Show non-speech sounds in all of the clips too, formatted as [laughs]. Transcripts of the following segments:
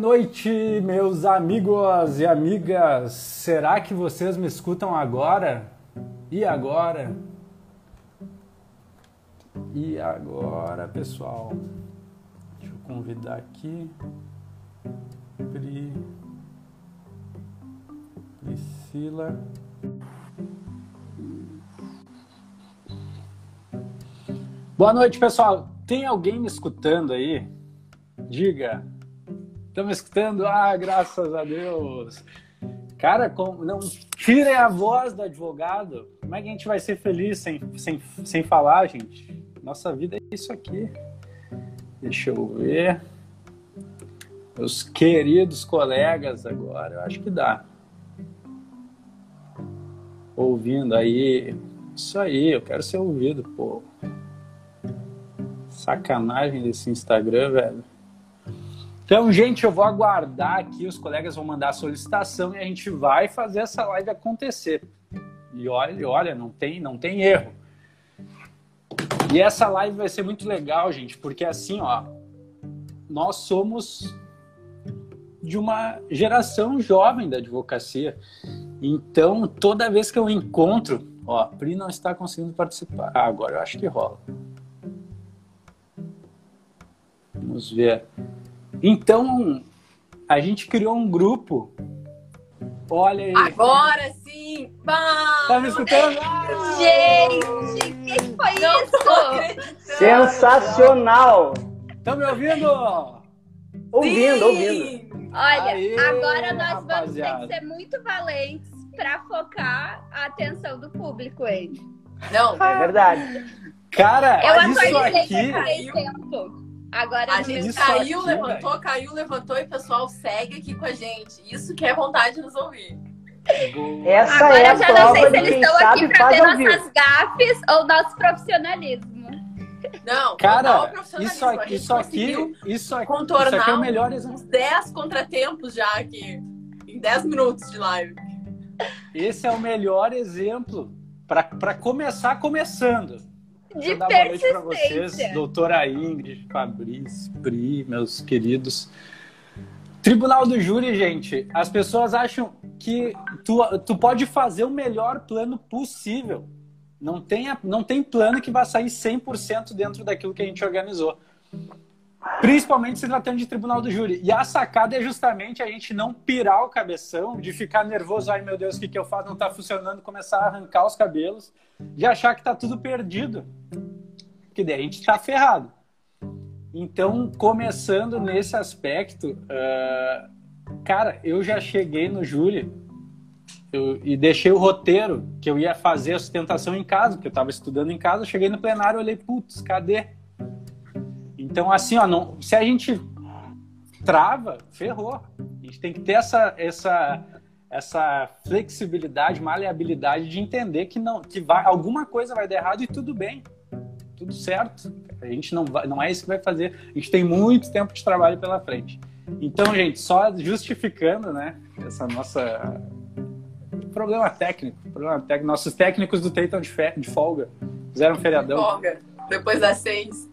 noite, meus amigos e amigas. Será que vocês me escutam agora? E agora? E agora, pessoal? Deixa eu convidar aqui. Pri... Priscila. Boa noite, pessoal. Tem alguém me escutando aí? Diga. Me escutando? Ah, graças a Deus. Cara, não tirem a voz do advogado. Como é que a gente vai ser feliz sem, sem, sem falar, gente? Nossa vida é isso aqui. Deixa eu ver. Meus queridos colegas agora, eu acho que dá. Ouvindo aí. Isso aí, eu quero ser ouvido, pô. Sacanagem desse Instagram, velho. Então, gente, eu vou aguardar aqui, os colegas vão mandar a solicitação e a gente vai fazer essa live acontecer. E olha, olha, não tem, não tem erro. E essa live vai ser muito legal, gente, porque assim, ó, nós somos de uma geração jovem da advocacia. Então, toda vez que eu encontro, ó, Pri não está conseguindo participar. Ah, agora eu acho que rola. Vamos ver. Então, a gente criou um grupo. Olha aí. Agora sim! Bom, tá me escutando? Gente, o que foi Não isso? Sensacional! Estão me ouvindo? Ouvindo, sim. ouvindo. Olha, Aê, agora nós rapaziada. vamos ter que ser muito valentes para focar a atenção do público, hein? Não, é verdade. Cara, eu isso aqui... tempo. Agora a gente caiu, aqui, levantou, véio. caiu, levantou e o pessoal segue aqui com a gente. Isso que é vontade de nos ouvir. Essa Agora é a já não sei se eles estão aqui para ver nossas gafes ou nosso profissionalismo. Não, cara, isso aqui, isso aqui, isso aqui, contornar isso aqui é o melhor exemplo. uns 10 contratempos já aqui em 10 minutos de live. Esse é o melhor exemplo para começar começando de dar boa noite para vocês, doutora Ingrid, Fabrício, Pri, meus queridos. Tribunal do Júri, gente, as pessoas acham que tu, tu pode fazer o melhor plano possível. Não tem, não tem plano que vai sair 100% dentro daquilo que a gente organizou. Principalmente se tratando de tribunal do júri. E a sacada é justamente a gente não pirar o cabeção, de ficar nervoso, ai meu Deus, o que, que eu faço? Não está funcionando, começar a arrancar os cabelos, de achar que está tudo perdido. Porque daí a gente está ferrado. Então, começando nesse aspecto, uh, cara, eu já cheguei no júri eu, e deixei o roteiro que eu ia fazer a sustentação em casa, porque eu estava estudando em casa, cheguei no plenário olhei, putz, cadê? Então, assim, ó, não, se a gente trava, ferrou. A gente tem que ter essa, essa, essa flexibilidade, maleabilidade de entender que não, que vai, alguma coisa vai dar errado e tudo bem, tudo certo. A gente não vai, não é isso que vai fazer. A gente tem muito tempo de trabalho pela frente. Então, gente, só justificando, né, essa nossa problema técnico, problema técnico. Nossos técnicos do TEI de, de folga, fizeram um feriadão. De folga, depois das seis.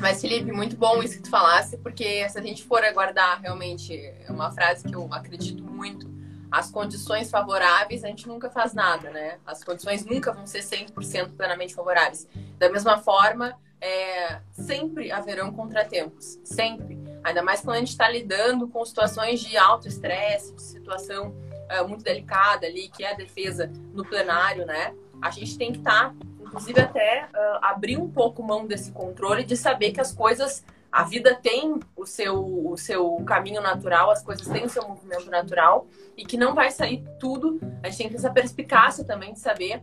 Mas, Felipe, muito bom isso que tu falasse, porque se a gente for aguardar realmente, uma frase que eu acredito muito, as condições favoráveis, a gente nunca faz nada, né? As condições nunca vão ser 100% plenamente favoráveis. Da mesma forma, é, sempre haverão contratempos, sempre. Ainda mais quando a gente está lidando com situações de alto estresse, de situação é, muito delicada ali, que é a defesa no plenário, né? A gente tem que estar tá inclusive até uh, abrir um pouco mão desse controle de saber que as coisas, a vida tem o seu, o seu caminho natural, as coisas têm o seu movimento natural e que não vai sair tudo. A gente tem que ter essa perspicácia também de saber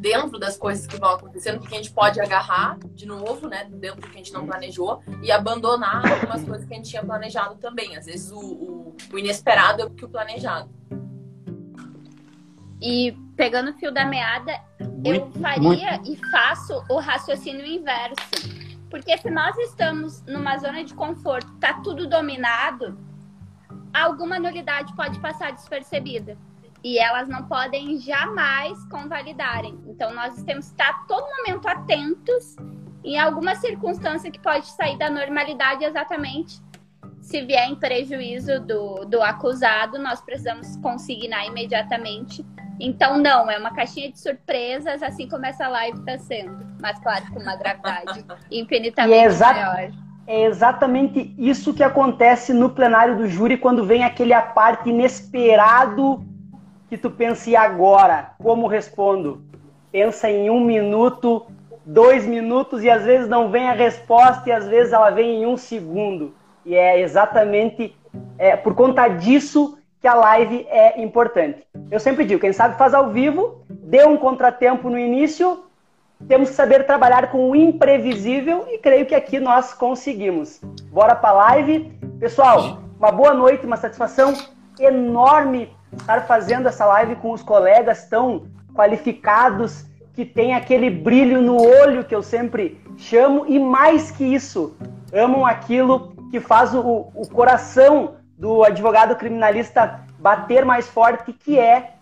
dentro das coisas que vão acontecendo, que a gente pode agarrar de novo, né, dentro do que a gente não planejou e abandonar algumas coisas que a gente tinha planejado também. Às vezes o, o, o inesperado é o que o planejado. E pegando o fio da meada, eu faria muito. e faço o raciocínio inverso. Porque se nós estamos numa zona de conforto, tá tudo dominado, alguma nulidade pode passar despercebida. E elas não podem jamais convalidarem. Então, nós temos que estar a todo momento atentos em alguma circunstância que pode sair da normalidade exatamente se vier em prejuízo do, do acusado, nós precisamos consignar imediatamente. Então, não, é uma caixinha de surpresas, assim como essa live está sendo. Mas, claro, com uma gravidade [laughs] infinitamente é maior. É exatamente isso que acontece no plenário do júri quando vem aquele aparte inesperado que tu pensa, e agora? Como respondo? Pensa em um minuto, dois minutos e às vezes não vem a resposta e às vezes ela vem em um segundo. E é exatamente é, por conta disso que a live é importante. Eu sempre digo, quem sabe faz ao vivo, deu um contratempo no início, temos que saber trabalhar com o imprevisível e creio que aqui nós conseguimos. Bora para a live. Pessoal, uma boa noite, uma satisfação enorme estar fazendo essa live com os colegas tão qualificados, que tem aquele brilho no olho que eu sempre chamo, e mais que isso, amam aquilo que faz o, o coração do advogado criminalista bater mais forte, que é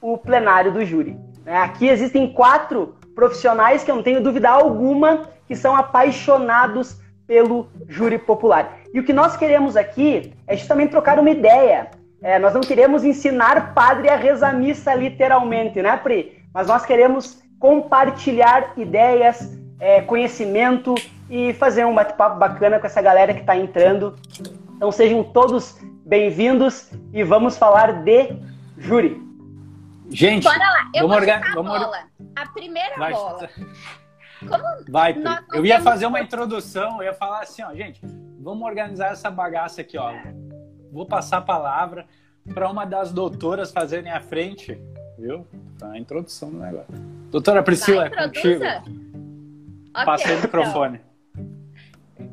o plenário do júri. É, aqui existem quatro profissionais que eu não tenho dúvida alguma que são apaixonados pelo júri popular. E o que nós queremos aqui é justamente trocar uma ideia. É, nós não queremos ensinar padre a rezar missa literalmente, né, Pri? Mas nós queremos compartilhar ideias, é, conhecimento e fazer um bate-papo bacana com essa galera que está entrando. Então sejam todos bem-vindos e vamos falar de júri. Gente, Bora lá. Eu vamos organizar a vamos bola. A primeira Vai. bola. Como Vai, eu ia fazer uma introdução, eu ia falar assim, ó, gente, vamos organizar essa bagaça aqui, ó. Vou passar a palavra para uma das doutoras fazerem a frente, viu? A introdução do negócio. Doutora Priscila, Vai, é contigo. Okay, Passei o então. microfone. Então.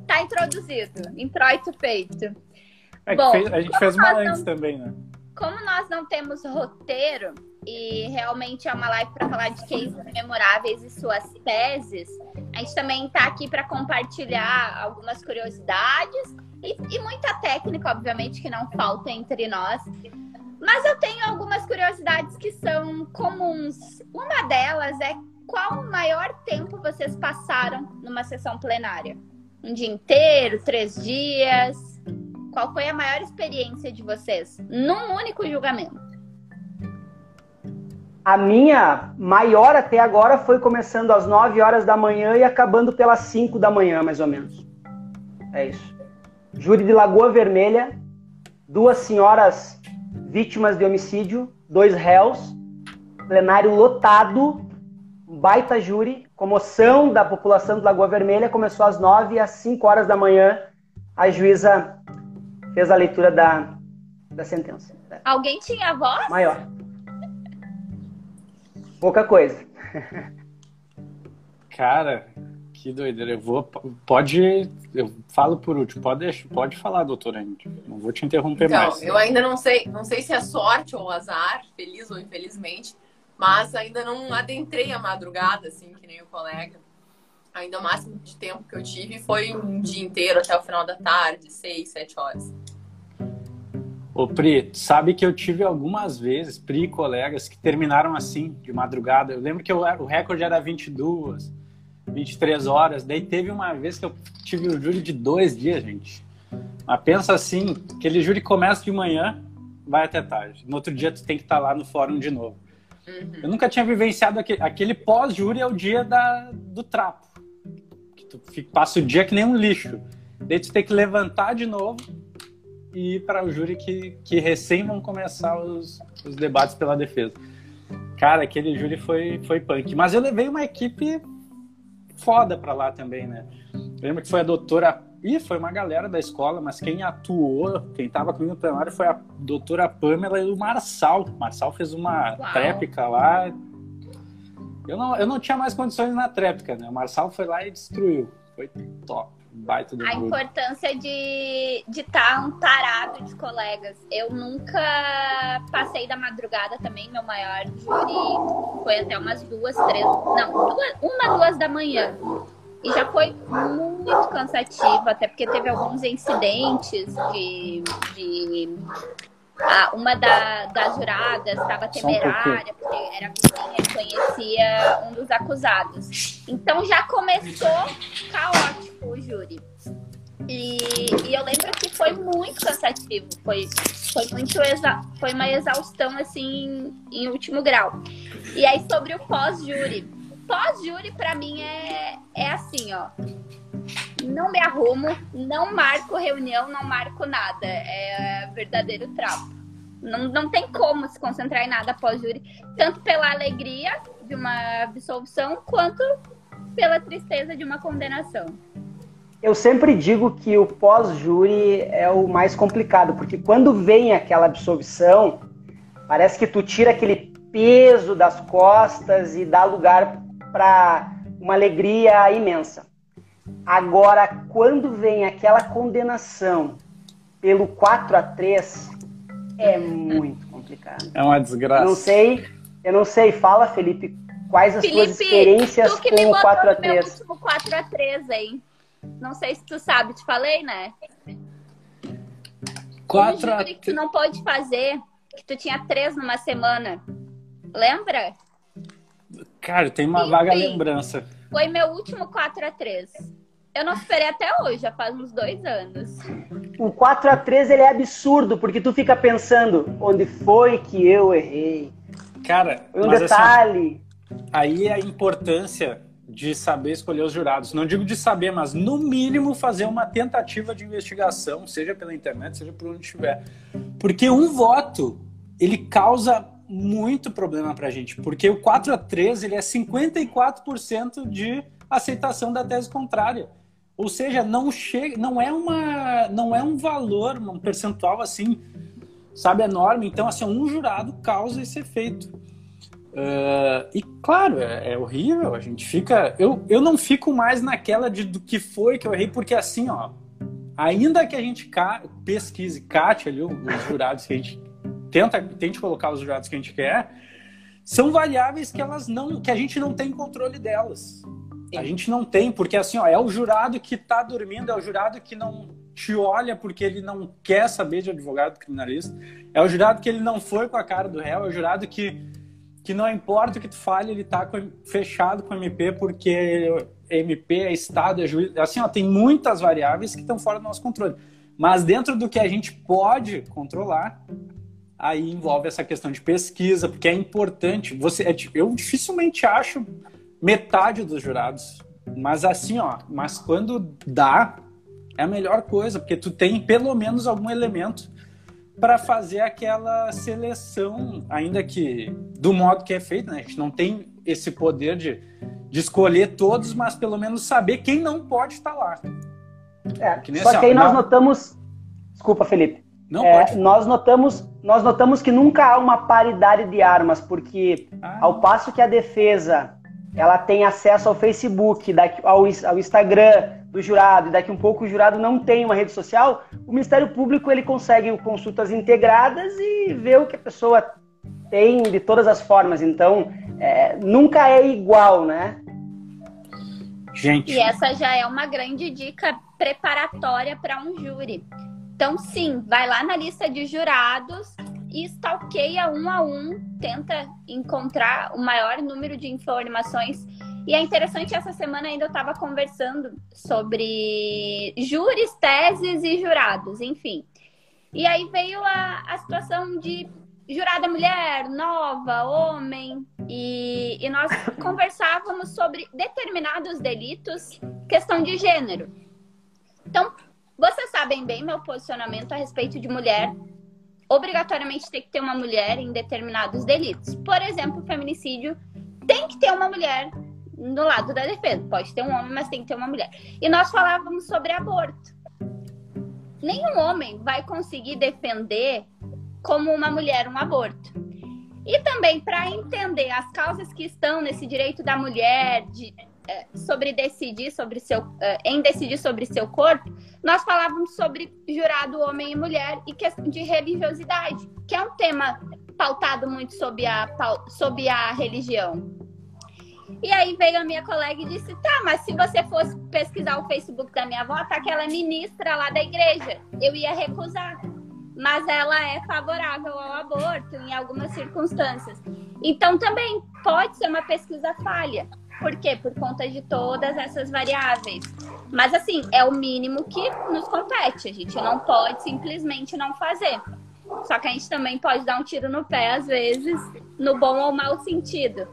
Tá introduzido. Introito feito. É Bom, fez, a gente fez uma antes não, também, né? Como nós não temos roteiro e realmente é uma live para falar de cases memoráveis e suas teses, a gente também está aqui para compartilhar algumas curiosidades e, e muita técnica, obviamente, que não falta entre nós. Mas eu tenho algumas curiosidades que são comuns. Uma delas é qual o maior tempo vocês passaram numa sessão plenária? Um dia inteiro, três dias? Qual foi a maior experiência de vocês num único julgamento? A minha maior até agora foi começando às 9 horas da manhã e acabando pelas 5 da manhã, mais ou menos. É isso. Júri de Lagoa Vermelha, duas senhoras vítimas de homicídio, dois réus, plenário lotado, baita júri, comoção da população de Lagoa Vermelha, começou às 9 às 5 horas da manhã, a juíza fez a leitura da, da sentença. Alguém tinha voz? Maior. Pouca coisa. [laughs] Cara, que doideira. Eu vou. Pode. Eu falo por último. Pode, pode falar, doutora. Não vou te interromper então, mais. Eu ainda não sei, não sei se é sorte ou azar, feliz ou infelizmente mas ainda não adentrei a madrugada, assim, que nem o colega. Ainda o máximo de tempo que eu tive foi um dia inteiro até o final da tarde, seis, sete horas. Ô Pri, sabe que eu tive algumas vezes, Pri e colegas, que terminaram assim, de madrugada. Eu lembro que eu, o recorde era 22, 23 horas. Daí teve uma vez que eu tive o júri de dois dias, gente. Mas pensa assim, aquele júri começa de manhã, vai até tarde. No outro dia tu tem que estar lá no fórum de novo. Uhum. Eu nunca tinha vivenciado aquele, aquele pós-júri é o dia da, do trapo. Que tu fica, passa o dia que nem um lixo. Daí tu tem que levantar de novo e ir para o júri que, que recém vão começar os, os debates pela defesa. Cara, aquele júri foi, foi punk. Mas eu levei uma equipe foda para lá também, né? Eu lembro que foi a doutora e foi uma galera da escola, mas quem atuou, quem estava comigo no plenário foi a doutora Pamela e o Marçal. O Marçal fez uma Uau. tréplica lá. Eu não, eu não tinha mais condições na tréplica, né? O Marçal foi lá e destruiu. Foi top. Baita do a grupo. importância de estar de tá um tarado de colegas. Eu nunca passei da madrugada também. Meu maior júri foi até umas duas, três. Não, duas, uma, duas da manhã. E já foi muito cansativo, até porque teve alguns incidentes de. de ah, uma da, das juradas estava temerária, porque era vizinha conhecia um dos acusados. Então já começou caótico o júri. E, e, eu lembro que foi muito cansativo, foi, foi, muito exa foi uma exaustão assim em último grau. E aí sobre o pós-júri. Pós-júri para mim é, é assim, ó. Não me arrumo, não marco reunião, não marco nada. É verdadeiro trapo. Não, não tem como se concentrar em nada pós-júri, tanto pela alegria de uma absolvição, quanto pela tristeza de uma condenação. Eu sempre digo que o pós-júri é o mais complicado, porque quando vem aquela absolvição, parece que tu tira aquele peso das costas e dá lugar para uma alegria imensa. Agora, quando vem aquela condenação pelo 4 a 3 é muito complicado. É uma desgraça. Eu não sei, eu não sei, fala Felipe, quais as Felipe, suas experiências tu que com o 4 a 3 meu último 4 a 3 hein? Não sei se tu sabe, te falei, né? 4 a 3 que tu não pode fazer, que tu tinha três numa semana. Lembra? Cara, tem uma Enfim, vaga lembrança. Foi meu último 4 a 3 Eu não esperei até hoje, já faz uns dois anos. O 4 a 3 ele é absurdo, porque tu fica pensando, onde foi que eu errei? Cara, um assim, detalhe. Assim, aí é a importância de saber escolher os jurados. Não digo de saber, mas no mínimo fazer uma tentativa de investigação, seja pela internet, seja por onde estiver. Porque um voto, ele causa muito problema pra gente, porque o 4 a 3 ele é 54% de aceitação da tese contrária. Ou seja, não chega, não é uma, não é um valor, um percentual assim, sabe, enorme. Então, assim, um jurado causa esse efeito. Uh, e claro, é, é, horrível. A gente fica, eu, eu não fico mais naquela de do que foi que eu errei, porque assim, ó, ainda que a gente ca pesquise, cate ali os jurados que a gente tenta, tente colocar os jurados que a gente quer, são variáveis que elas não, que a gente não tem controle delas. A gente não tem, porque assim, ó, é o jurado que está dormindo, é o jurado que não te olha porque ele não quer saber de advogado criminalista, é o jurado que ele não foi com a cara do réu, é o jurado que, que não importa o que tu fale, ele está fechado com o MP porque MP é Estado, é juiz. Assim, ó, tem muitas variáveis que estão fora do nosso controle. Mas dentro do que a gente pode controlar, aí envolve essa questão de pesquisa, porque é importante. Você, é, eu dificilmente acho metade dos jurados, mas assim, ó, mas quando dá, é a melhor coisa, porque tu tem pelo menos algum elemento para fazer aquela seleção, ainda que do modo que é feito, né? A gente não tem esse poder de, de escolher todos, mas pelo menos saber quem não pode estar lá. É, que só que aí nós notamos. Desculpa, Felipe. Não, é, nós notamos nós notamos que nunca há uma paridade de armas, porque ah. ao passo que a defesa ela tem acesso ao Facebook, ao, ao Instagram do jurado, e daqui um pouco o jurado não tem uma rede social, o Ministério Público ele consegue consultas integradas e ver o que a pessoa tem de todas as formas. Então, é, nunca é igual, né? Gente. E essa já é uma grande dica preparatória para um júri. Então, sim, vai lá na lista de jurados e stalkeia um a um, tenta encontrar o maior número de informações. E é interessante, essa semana ainda eu estava conversando sobre júris, teses e jurados, enfim. E aí veio a, a situação de jurada mulher, nova, homem, e, e nós [laughs] conversávamos sobre determinados delitos, questão de gênero. Então, vocês sabem bem meu posicionamento a respeito de mulher. Obrigatoriamente tem que ter uma mulher em determinados delitos. Por exemplo, feminicídio tem que ter uma mulher no lado da defesa. Pode ter um homem, mas tem que ter uma mulher. E nós falávamos sobre aborto. Nenhum homem vai conseguir defender como uma mulher um aborto. E também para entender as causas que estão nesse direito da mulher de é, sobre decidir sobre seu, é, em decidir sobre seu corpo, nós falávamos sobre jurado homem e mulher e questão de religiosidade, que é um tema pautado muito sob a, sob a religião. E aí veio a minha colega e disse: tá, mas se você fosse pesquisar o Facebook da minha avó, tá aquela ministra lá da igreja. Eu ia recusar. Mas ela é favorável ao aborto em algumas circunstâncias. Então também pode ser uma pesquisa falha. Por quê? Por conta de todas essas variáveis. Mas assim, é o mínimo que nos compete. A gente não pode simplesmente não fazer. Só que a gente também pode dar um tiro no pé, às vezes, no bom ou mau sentido.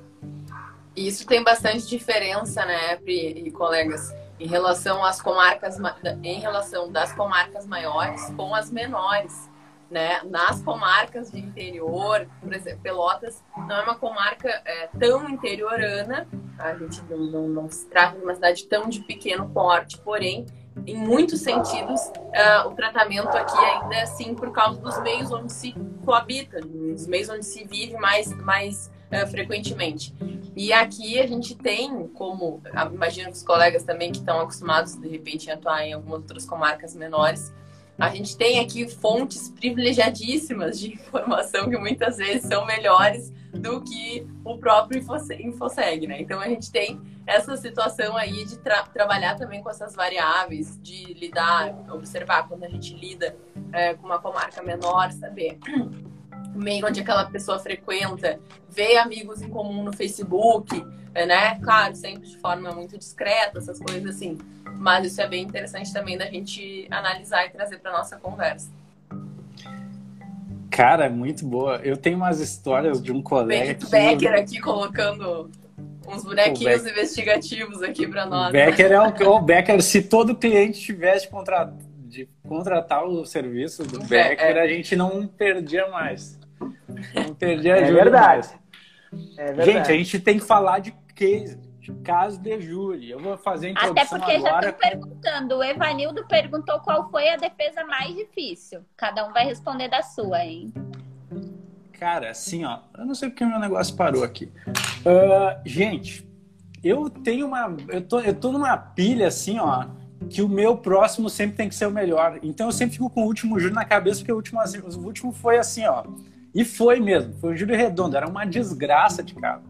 Isso tem bastante diferença, né, Pri e colegas, em relação às comarcas, em relação das comarcas maiores com as menores. Né? Nas comarcas de interior, por exemplo, Pelotas não é uma comarca é, tão interiorana, a gente não, não, não, se trata de uma cidade tão de pequeno porte, porém, em muitos sentidos, uh, o tratamento aqui ainda é assim por causa dos meios onde se coabita, dos meios onde se vive mais, mais uh, frequentemente. E aqui a gente tem, como imagino que os colegas também que estão acostumados de repente a atuar em algumas outras comarcas menores, a gente tem aqui fontes privilegiadíssimas de informação que muitas vezes são melhores do que o próprio InfoSeg, né? Então a gente tem essa situação aí de tra trabalhar também com essas variáveis, de lidar, observar quando a gente lida é, com uma comarca menor, saber o [clears throat] meio onde aquela pessoa frequenta, ver amigos em comum no Facebook, né? Claro, sempre de forma muito discreta, essas coisas assim. Mas isso é bem interessante também da gente analisar e trazer para nossa conversa. Cara, muito boa. Eu tenho umas histórias de um colega. Benito Becker aqui colocando uns bonequinhos Becker... investigativos aqui para nós. Becker é o, o Becker, se todo cliente tivesse contra, de contratar o serviço do é, Becker, é. a gente não perdia mais. Não perdia é verdade. é verdade. Gente, a gente tem que falar de case caso de júri. Eu vou fazer a introdução Até porque agora. já estão perguntando. O Evanildo perguntou qual foi a defesa mais difícil. Cada um vai responder da sua, hein? Cara, assim, ó. Eu não sei porque meu negócio parou aqui. Uh, gente, eu tenho uma. Eu tô, eu tô numa pilha, assim, ó. Que o meu próximo sempre tem que ser o melhor. Então eu sempre fico com o último júri na cabeça, porque o último, o último foi assim, ó. E foi mesmo. Foi um júri redondo. Era uma desgraça de cara.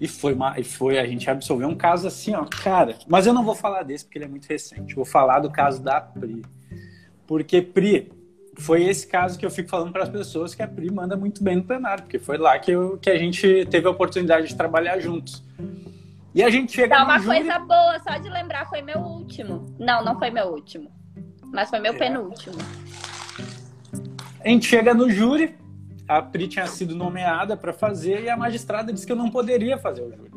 E foi, uma, e foi, a gente absolveu um caso assim, ó, cara. Mas eu não vou falar desse porque ele é muito recente. vou falar do caso da Pri. Porque Pri foi esse caso que eu fico falando para as pessoas que a Pri manda muito bem no plenário, porque foi lá que, eu, que a gente teve a oportunidade de trabalhar juntos. E a gente chega Dá uma júri... coisa boa, só de lembrar, foi meu último. Não, não foi meu último. Mas foi meu é. penúltimo. A gente chega no júri, a Pri tinha sido nomeada para fazer e a magistrada disse que eu não poderia fazer o júri.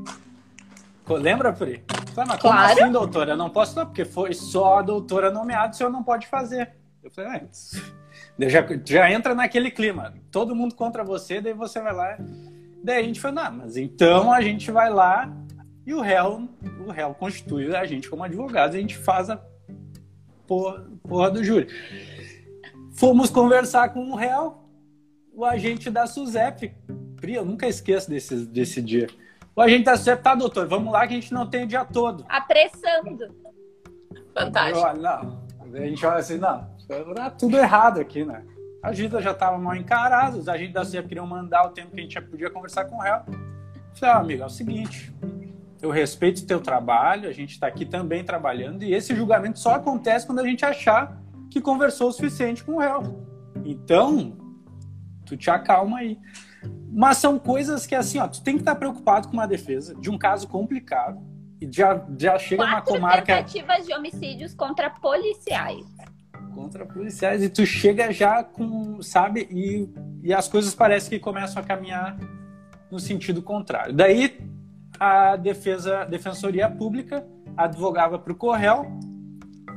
Lembra, Pri? Falei, mas como claro. assim, doutora? Eu não posso, não, porque foi só a doutora nomeada, o senhor não pode fazer. Eu falei, ah, [laughs] já, já entra naquele clima. Todo mundo contra você, daí você vai lá. Daí a gente falou, não, mas então a gente vai lá e o réu, o réu constitui a gente como advogado e a gente faz a porra, porra do júri. Fomos conversar com o réu, o agente da SUSEP. Pri, eu nunca esqueço desse, desse dia. O agente da SUSEP, tá, doutor, vamos lá que a gente não tem o dia todo. Apressando. Fantástico. Eu, não, a gente olha assim, não, tá tudo errado aqui, né? A agenda já estava mal encarada, os agentes da SUSEP queriam mandar o tempo que a gente já podia conversar com o réu. Eu falei, ah, amigo, é o seguinte, eu respeito o teu trabalho, a gente está aqui também trabalhando, e esse julgamento só acontece quando a gente achar que conversou o suficiente com o réu. Então, tu te acalma aí. Mas são coisas que, assim, ó, tu tem que estar preocupado com uma defesa de um caso complicado. E já, já chega Quatro uma comarca. tentativas de homicídios contra policiais. Contra policiais. E tu chega já com, sabe? E, e as coisas parecem que começam a caminhar no sentido contrário. Daí a defesa, defensoria pública advogava para o Correio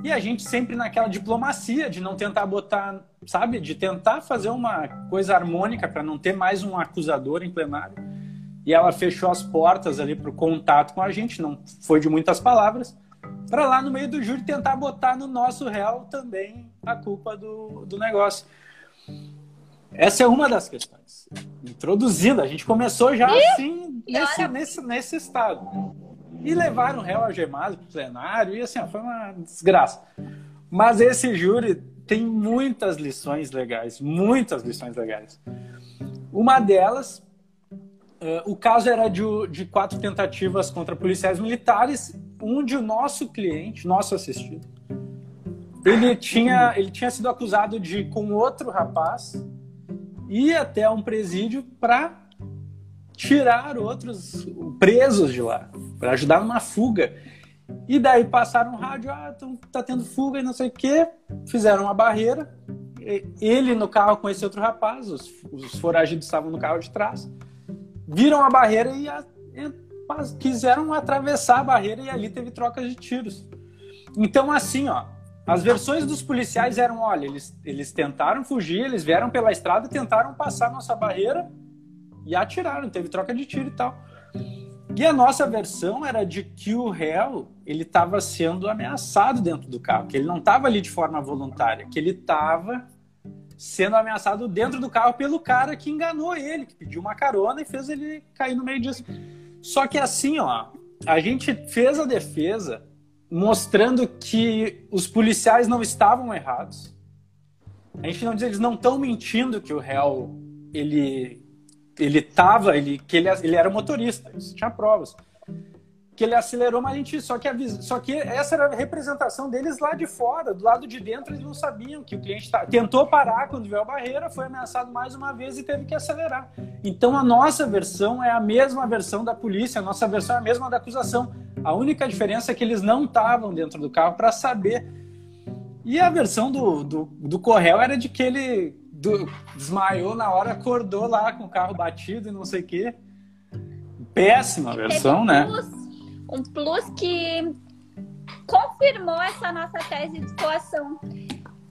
e a gente sempre naquela diplomacia de não tentar botar, sabe, de tentar fazer uma coisa harmônica para não ter mais um acusador em plenário. E ela fechou as portas ali para o contato com a gente, não foi de muitas palavras, para lá no meio do júri tentar botar no nosso réu também a culpa do, do negócio. Essa é uma das questões. Introduzindo, a gente começou já assim, nesse, nesse, nesse estado. E levaram o réu algemado para o plenário, e assim, ó, foi uma desgraça. Mas esse júri tem muitas lições legais, muitas lições legais. Uma delas, uh, o caso era de, de quatro tentativas contra policiais militares, onde o nosso cliente, nosso assistido, ele tinha, ele tinha sido acusado de, com outro rapaz, ir até um presídio para tirar outros presos de lá, para ajudar numa fuga. E daí passaram rádio, ah, tá tendo fuga e não sei o quê, fizeram uma barreira. Ele no carro com esse outro rapaz, os, os foragidos estavam no carro de trás, viram a barreira e, a, e quiseram atravessar a barreira e ali teve trocas de tiros. Então, assim, ó, as versões dos policiais eram: olha, eles, eles tentaram fugir, eles vieram pela estrada, tentaram passar nossa barreira e atiraram, teve troca de tiro e tal. E a nossa versão era de que o réu ele estava sendo ameaçado dentro do carro, que ele não estava ali de forma voluntária, que ele estava sendo ameaçado dentro do carro pelo cara que enganou ele, que pediu uma carona e fez ele cair no meio disso. Só que assim, ó, a gente fez a defesa mostrando que os policiais não estavam errados. A gente não diz eles não estão mentindo que o réu ele ele tava, ele que ele, ele era motorista, isso tinha provas. Que ele acelerou, mas a gente só que avisa, só que essa era a representação deles lá de fora, do lado de dentro eles não sabiam que o cliente tá, tentou parar quando viu a barreira, foi ameaçado mais uma vez e teve que acelerar. Então a nossa versão é a mesma versão da polícia, a nossa versão é a mesma da acusação. A única diferença é que eles não estavam dentro do carro para saber. E a versão do, do, do Correio era de que ele do, desmaiou na hora, acordou lá com o carro batido e não sei o quê. Péssima e versão, um né? Plus, um plus que confirmou essa nossa tese de situação.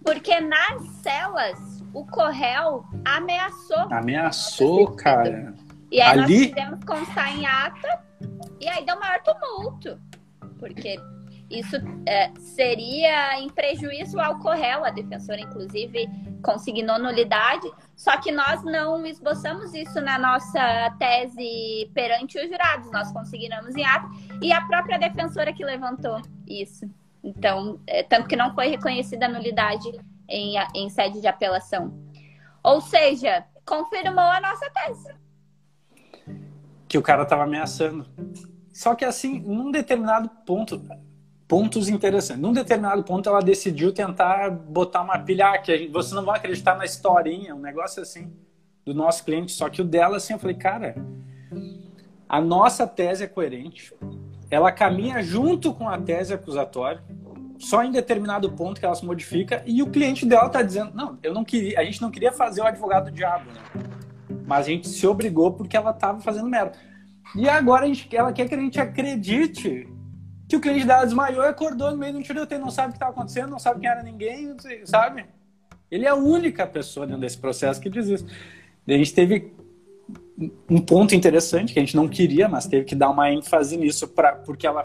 Porque nas celas, o Correio ameaçou. Ameaçou, cara. E aí Ali... nós fizemos constar em ata e aí deu maior tumulto. Porque isso é, seria em prejuízo ao Correio, a defensora, inclusive, consignou nulidade, só que nós não esboçamos isso na nossa tese perante os jurados, nós conseguimos em ato, e a própria defensora que levantou isso. Então, é, tanto que não foi reconhecida a nulidade em, em sede de apelação. Ou seja, confirmou a nossa tese. Que o cara estava ameaçando. Só que assim, num determinado ponto, pontos interessantes. Num determinado ponto, ela decidiu tentar botar uma pilha ah, que você não vai acreditar na historinha, um negócio assim, do nosso cliente. Só que o dela, assim, eu falei, cara, a nossa tese é coerente, ela caminha junto com a tese acusatória, só em determinado ponto que ela se modifica, e o cliente dela está dizendo, não, eu não queria, a gente não queria fazer o advogado do diabo, né? Mas a gente se obrigou porque ela estava fazendo merda. E agora a gente, ela quer que a gente acredite que o cliente dela desmaiou e acordou no meio de um tiroteio, não sabe o que estava acontecendo, não sabe quem era ninguém, sabe? Ele é a única pessoa dentro desse processo que diz isso. A gente teve um ponto interessante que a gente não queria, mas teve que dar uma ênfase nisso pra, porque ela,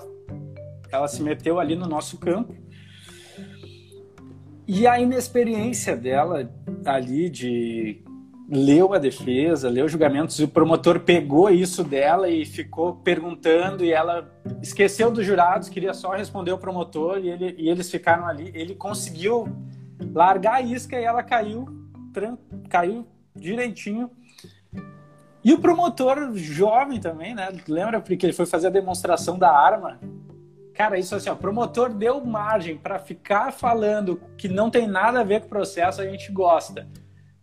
ela se meteu ali no nosso campo. E a inexperiência dela ali de leu a defesa, leu os julgamentos, o promotor pegou isso dela e ficou perguntando, e ela esqueceu dos jurados, queria só responder o promotor, e, ele, e eles ficaram ali. Ele conseguiu largar a isca e ela caiu, caiu direitinho. E o promotor jovem também, né? Lembra porque ele foi fazer a demonstração da arma? Cara, isso assim, ó, promotor deu margem para ficar falando que não tem nada a ver com o processo, a gente gosta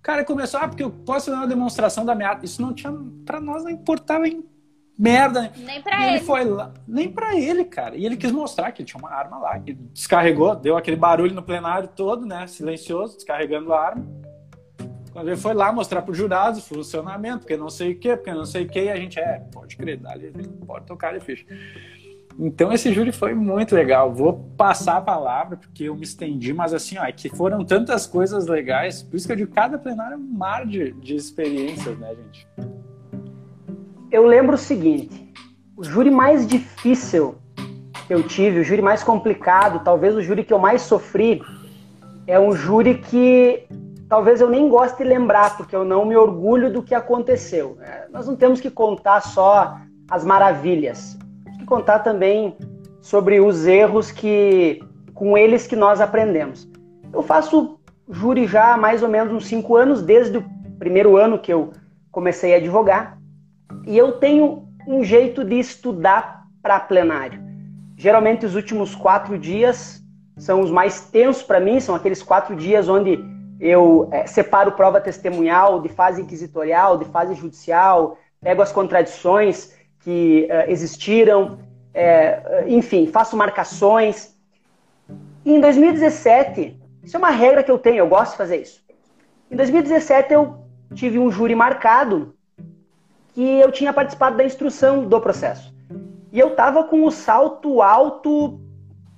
cara começou, ah, porque eu posso fazer uma demonstração da minha Isso não tinha, pra nós não importava em merda. Nem pra e ele. ele foi lá, nem pra ele, cara. E ele quis mostrar que ele tinha uma arma lá, que descarregou, deu aquele barulho no plenário todo, né, silencioso, descarregando a arma. Quando ele foi lá mostrar para os jurados o funcionamento, porque não sei o quê, porque não sei o quê, e a gente, é, pode crer, dali, pode tocar, ele ficha. Então esse júri foi muito legal. Vou passar a palavra porque eu me estendi, mas assim, ó, é que foram tantas coisas legais. Por isso que eu digo, cada plenário é um mar de, de experiências, né, gente? Eu lembro o seguinte: o júri mais difícil que eu tive, o júri mais complicado, talvez o júri que eu mais sofri, é um júri que talvez eu nem goste de lembrar, porque eu não me orgulho do que aconteceu. É, nós não temos que contar só as maravilhas contar também sobre os erros que com eles que nós aprendemos. Eu faço júri já há mais ou menos uns cinco anos, desde o primeiro ano que eu comecei a advogar, e eu tenho um jeito de estudar para plenário. Geralmente os últimos quatro dias são os mais tensos para mim, são aqueles quatro dias onde eu é, separo prova testemunhal de fase inquisitorial, de fase judicial, pego as contradições que uh, existiram, é, enfim, faço marcações. E em 2017, isso é uma regra que eu tenho, eu gosto de fazer isso. Em 2017 eu tive um júri marcado que eu tinha participado da instrução do processo. E eu estava com o salto alto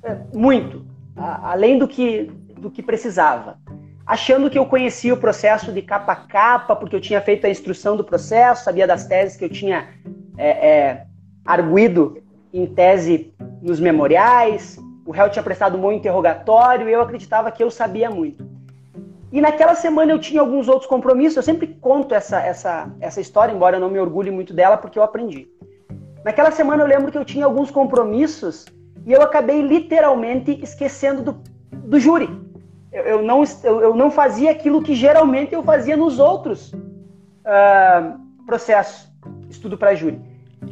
é, muito, a, além do que, do que precisava. Achando que eu conhecia o processo de capa a capa, porque eu tinha feito a instrução do processo, sabia das teses que eu tinha é, é, arguído em tese nos memoriais, o réu tinha prestado um bom interrogatório e eu acreditava que eu sabia muito. E naquela semana eu tinha alguns outros compromissos, eu sempre conto essa, essa, essa história, embora eu não me orgulhe muito dela, porque eu aprendi. Naquela semana eu lembro que eu tinha alguns compromissos e eu acabei literalmente esquecendo do, do júri. Eu, eu não, eu, eu, não fazia aquilo que geralmente eu fazia nos outros uh, processos, estudo para júri.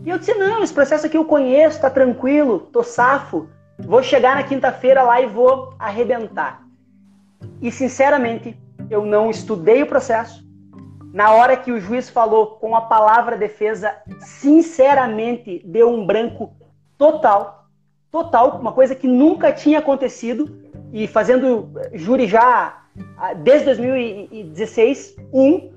E eu disse: não, esse processo aqui eu conheço, tá tranquilo, tô safo, vou chegar na quinta-feira lá e vou arrebentar. E sinceramente, eu não estudei o processo. Na hora que o juiz falou com a palavra defesa, sinceramente deu um branco total, total, uma coisa que nunca tinha acontecido e fazendo júri já ah, desde 2016, um,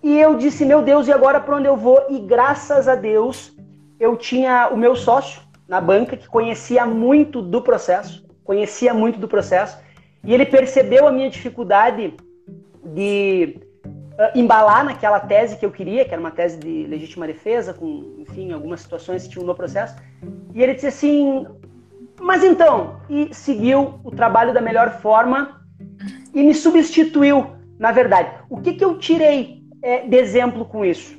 e eu disse, meu Deus, e agora para onde eu vou? E graças a Deus, eu tinha o meu sócio na banca que conhecia muito do processo, conhecia muito do processo, e ele percebeu a minha dificuldade de uh, embalar naquela tese que eu queria, que era uma tese de legítima defesa, com, enfim, algumas situações que tinham no processo. E ele disse assim: Mas então, e seguiu o trabalho da melhor forma e me substituiu, na verdade. O que, que eu tirei é, de exemplo com isso?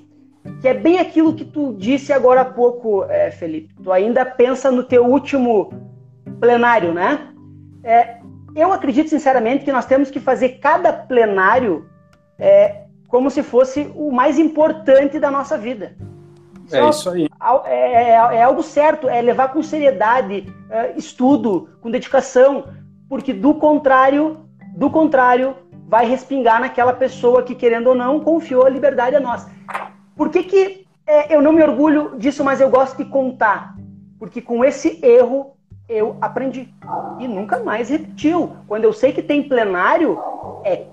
Que é bem aquilo que tu disse agora há pouco, é, Felipe. Tu ainda pensa no teu último plenário, né? É, eu acredito sinceramente que nós temos que fazer cada plenário é, como se fosse o mais importante da nossa vida. É isso aí. É, é, é, algo certo, é levar com seriedade, é, estudo, com dedicação, porque do contrário, do contrário, vai respingar naquela pessoa que, querendo ou não, confiou a liberdade a nós. Por que, que é, eu não me orgulho disso, mas eu gosto de contar? Porque com esse erro eu aprendi. E nunca mais repetiu. Quando eu sei que tem plenário, é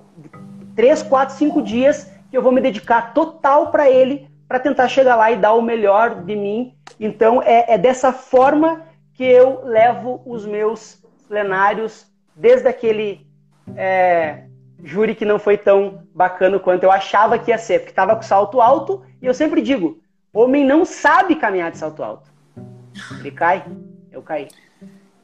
três, quatro, cinco dias que eu vou me dedicar total para ele, para tentar chegar lá e dar o melhor de mim. Então é, é dessa forma que eu levo os meus plenários, desde aquele é, júri que não foi tão bacana quanto eu achava que ia ser, porque estava com salto alto e eu sempre digo: homem não sabe caminhar de salto alto. Ele cai, eu caí.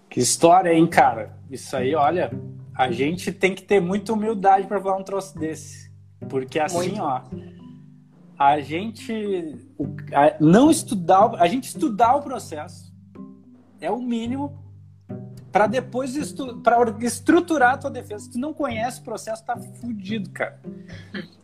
Que história, hein, cara? Isso aí, olha, a gente tem que ter muita humildade para falar um troço desse. Porque assim, Muito. ó, a gente a, não estudar, a gente estudar o processo é o mínimo para depois estruturar a tua defesa. Se tu não conhece o processo, tá fudido, cara.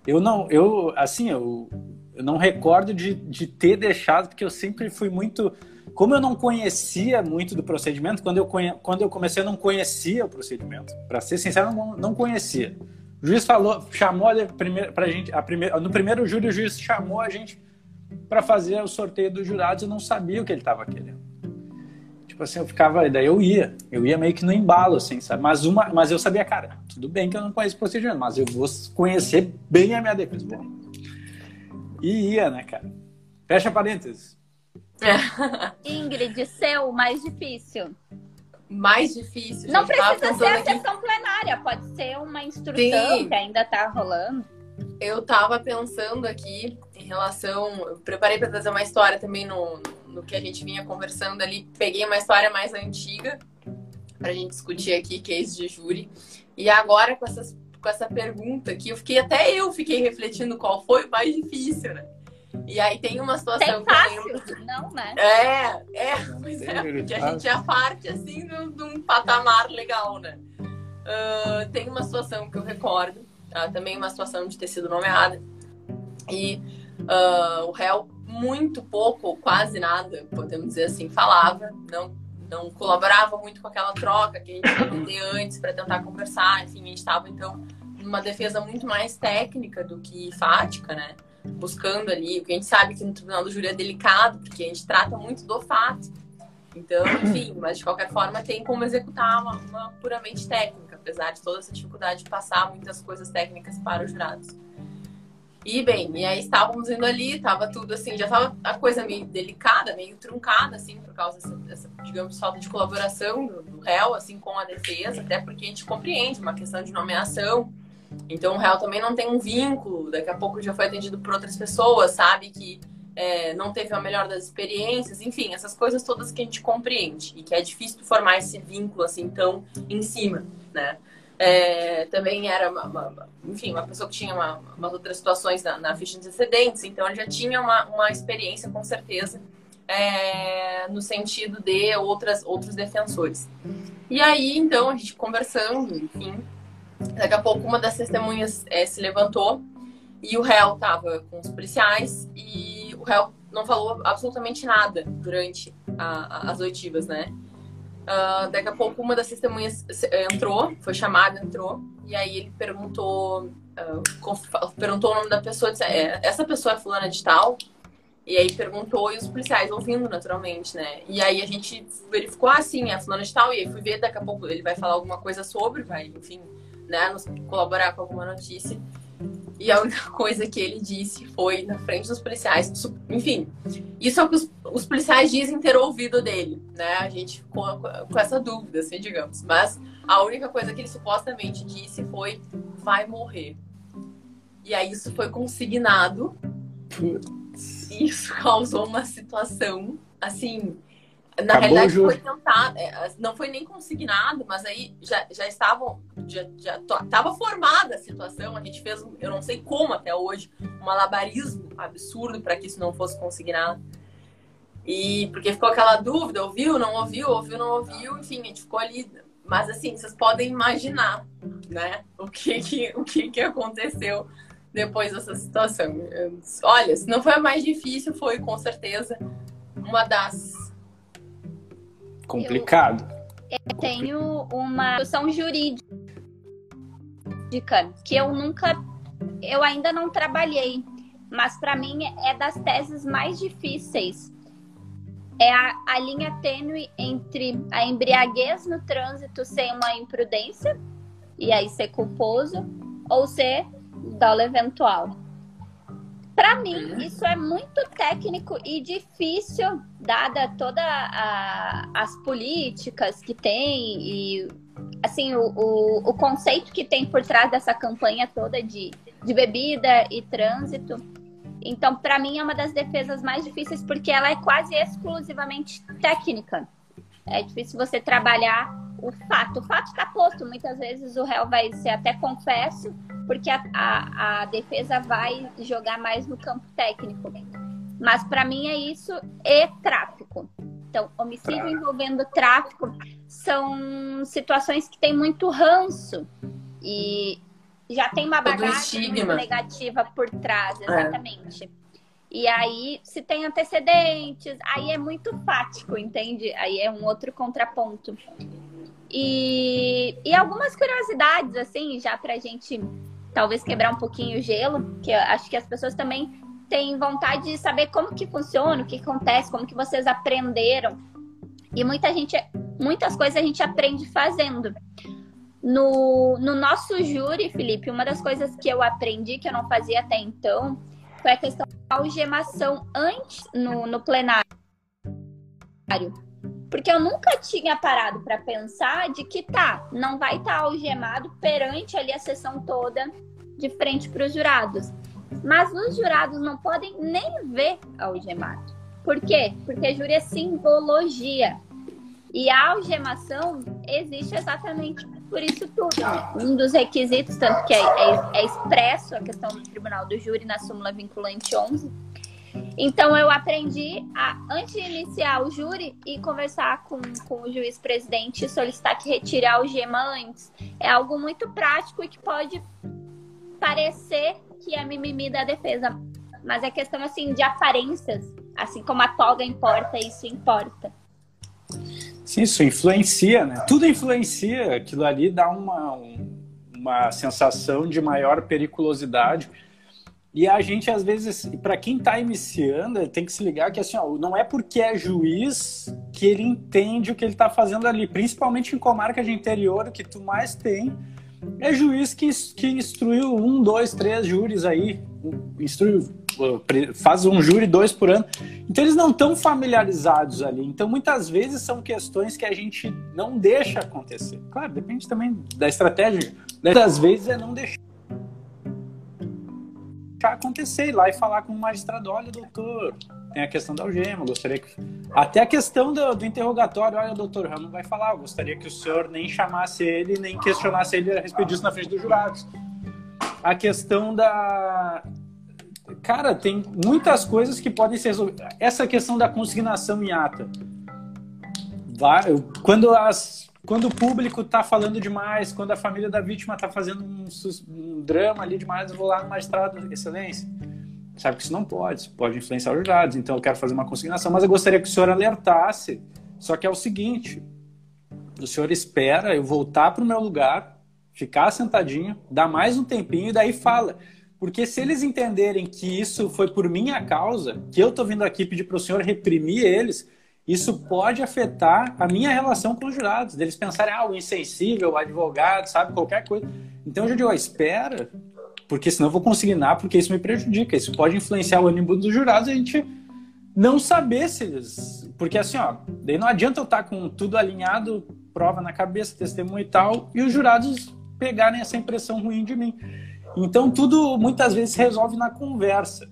Eu não, eu assim, eu, eu não recordo de, de ter deixado, porque eu sempre fui muito. Como eu não conhecia muito do procedimento, quando eu, conhe, quando eu comecei, eu não conhecia o procedimento. Para ser sincero, não, não conhecia. O juiz falou, chamou a primeira, pra gente, a primeira, no primeiro júri, o juiz chamou a gente para fazer o sorteio dos jurados e não sabia o que ele estava querendo tipo assim, eu ficava, daí eu ia, eu ia meio que no embalo, assim, sabe? Mas, uma, mas eu sabia, cara, tudo bem que eu não conheço o procedimento, mas eu vou conhecer bem a minha defesa. Bom, e ia, né, cara? Fecha parênteses. [laughs] Ingrid, seu mais difícil. Mais difícil. Não precisa ser a sessão plenária, pode ser uma instrução Sim. que ainda tá rolando. Eu tava pensando aqui em relação. Eu preparei para trazer uma história também no, no que a gente vinha conversando ali, peguei uma história mais antiga para a gente discutir aqui, case de júri. E agora com, essas, com essa pergunta aqui, eu fiquei até eu fiquei refletindo qual foi o mais difícil, né? E aí tem uma situação tem fácil, que eu lembro. Não, né? É, é, pois é, porque a gente é parte assim de, um patamar legal, né? Uh, tem uma situação que eu recordo, tá? também uma situação de ter sido nomeada. E uh, o réu muito pouco, quase nada, podemos dizer assim, falava, não, não colaborava muito com aquela troca que a gente ter antes para tentar conversar, enfim, a gente estava então numa defesa muito mais técnica do que fática, né? Buscando ali, porque a gente sabe que no tribunal do júri é delicado, porque a gente trata muito do fato. Então, [clears throat] enfim, mas de qualquer forma tem como executar uma, uma puramente técnica, apesar de toda essa dificuldade de passar muitas coisas técnicas para os jurados. E bem, e aí estávamos indo ali, tava tudo assim, já tava a coisa meio delicada, meio truncada, assim, por causa dessa, dessa digamos, falta de colaboração do, do, réu, assim, com a defesa, até porque a gente compreende uma questão de nomeação. Então o réu também não tem um vínculo, daqui a pouco já foi atendido por outras pessoas, sabe? Que é, não teve a melhor das experiências, enfim, essas coisas todas que a gente compreende e que é difícil formar esse vínculo assim tão em cima, né? É, também era uma, uma, enfim, uma pessoa que tinha uma, umas outras situações na, na ficha de antecedentes, então ele já tinha uma, uma experiência com certeza é, no sentido de outras, outros defensores. E aí, então, a gente conversando, enfim, daqui a pouco uma das testemunhas é, se levantou e o réu estava com os policiais e o réu não falou absolutamente nada durante a, a, as oitivas, né? Uh, daqui a pouco uma das testemunhas entrou, foi chamada, entrou, e aí ele perguntou, uh, perguntou o nome da pessoa, disse, é, essa pessoa é fulana de tal? E aí perguntou, e os policiais ouvindo naturalmente, né? E aí a gente verificou, ah, sim, é fulana de tal, e aí fui ver, daqui a pouco ele vai falar alguma coisa sobre, vai, enfim, né, nos colaborar com alguma notícia. E a única [laughs] coisa que ele disse foi na frente dos policiais. Enfim, isso é o que os, os policiais dizem ter ouvido dele, né? A gente ficou com essa dúvida, assim, digamos. Mas a única coisa que ele supostamente disse foi: vai morrer. E aí isso foi consignado. Isso [laughs] causou uma situação, assim, na Acabou realidade foi tentado, é, não foi nem consignado, mas aí já, já estavam, já, já estava formada a situação, a gente fez, eu não sei como até hoje, um malabarismo absurdo para que isso não fosse consignado. E porque ficou aquela dúvida, ouviu, não ouviu, ouviu, não ouviu, enfim, a gente ficou ali. Mas assim, vocês podem imaginar, né, o que que, o que, que aconteceu depois dessa situação. Olha, se não foi a mais difícil, foi com certeza uma das Complicado. Eu, eu tenho uma solução jurídica que eu nunca, eu ainda não trabalhei, mas para mim é das teses mais difíceis. É a, a linha tênue entre a embriaguez no trânsito ser uma imprudência e aí ser culposo ou ser dolo eventual. Para mim, isso é muito técnico e difícil, dada toda as políticas que tem e assim o, o, o, conceito que tem por trás dessa campanha toda de, de bebida e trânsito. Então, para mim, é uma das defesas mais difíceis porque ela é quase exclusivamente técnica. É difícil você trabalhar o fato. O fato está posto. Muitas vezes o réu vai ser até confesso, porque a, a, a defesa vai jogar mais no campo técnico. Mas para mim é isso e tráfico. Então, homicídio envolvendo tráfico são situações que têm muito ranço e já tem uma bagagem negativa por trás, é. exatamente. É. E aí, se tem antecedentes, aí é muito fático, entende? Aí é um outro contraponto. E, e algumas curiosidades, assim, já pra gente talvez quebrar um pouquinho o gelo, que eu acho que as pessoas também têm vontade de saber como que funciona, o que acontece, como que vocês aprenderam. E muita gente, muitas coisas a gente aprende fazendo. No, no nosso júri, Felipe, uma das coisas que eu aprendi, que eu não fazia até então, foi a questão da algemação antes no, no plenário. Porque eu nunca tinha parado para pensar de que tá, não vai estar tá algemado perante ali a sessão toda de frente para os jurados. Mas os jurados não podem nem ver algemado. Por quê? Porque júri é simbologia. E a algemação existe exatamente por isso tudo. Um dos requisitos, tanto que é, é, é expresso a questão do tribunal do júri na súmula vinculante 11, então eu aprendi a, antes de iniciar o júri, e conversar com, com o juiz presidente e solicitar que retire a algema antes. É algo muito prático e que pode parecer que é mimimi da defesa. Mas é questão assim de aparências. Assim como a toga importa, isso importa. Sim, isso influencia, né? Tudo influencia. Aquilo ali dá uma, uma sensação de maior periculosidade E a gente, às vezes, para quem está iniciando, tem que se ligar que assim, ó, não é porque é juiz que ele entende o que ele está fazendo ali. Principalmente em comarca de interior, que tu mais tem é juiz que, que instruiu um, dois, três júris aí, instrui, faz um júri dois por ano. Então eles não estão familiarizados ali. Então muitas vezes são questões que a gente não deixa acontecer. Claro, depende também da estratégia. Muitas vezes é não deixar acontecer, ir lá e falar com o magistrado, olha, doutor, tem a questão da algema, gostaria que... Até a questão do, do interrogatório, olha, doutor, não vai falar, eu gostaria que o senhor nem chamasse ele, nem questionasse ele a respeito disso na frente dos jurados. A questão da... Cara, tem muitas coisas que podem ser resolvidas. Essa questão da consignação em ata. Quando as quando o público está falando demais, quando a família da vítima está fazendo um, um, drama ali demais, eu vou lá no magistrado excelência. Sabe que isso não pode, pode influenciar os jurados, então eu quero fazer uma consignação, mas eu gostaria que o senhor alertasse. Só que é o seguinte: o senhor espera eu voltar para o meu lugar, ficar sentadinho, dar mais um tempinho e daí fala. Porque se eles entenderem que isso foi por minha causa, que eu estou vindo aqui pedir para o senhor reprimir eles, isso pode afetar a minha relação com os jurados, deles pensarem, ah, o insensível, o advogado, sabe, qualquer coisa. Então eu já digo, ó, espera, porque senão eu vou consignar, porque isso me prejudica. Isso pode influenciar o ânimo dos jurados a gente não saber se eles. Porque assim, ó, daí não adianta eu estar com tudo alinhado, prova na cabeça, testemunho e tal, e os jurados pegarem essa impressão ruim de mim. Então tudo muitas vezes resolve na conversa.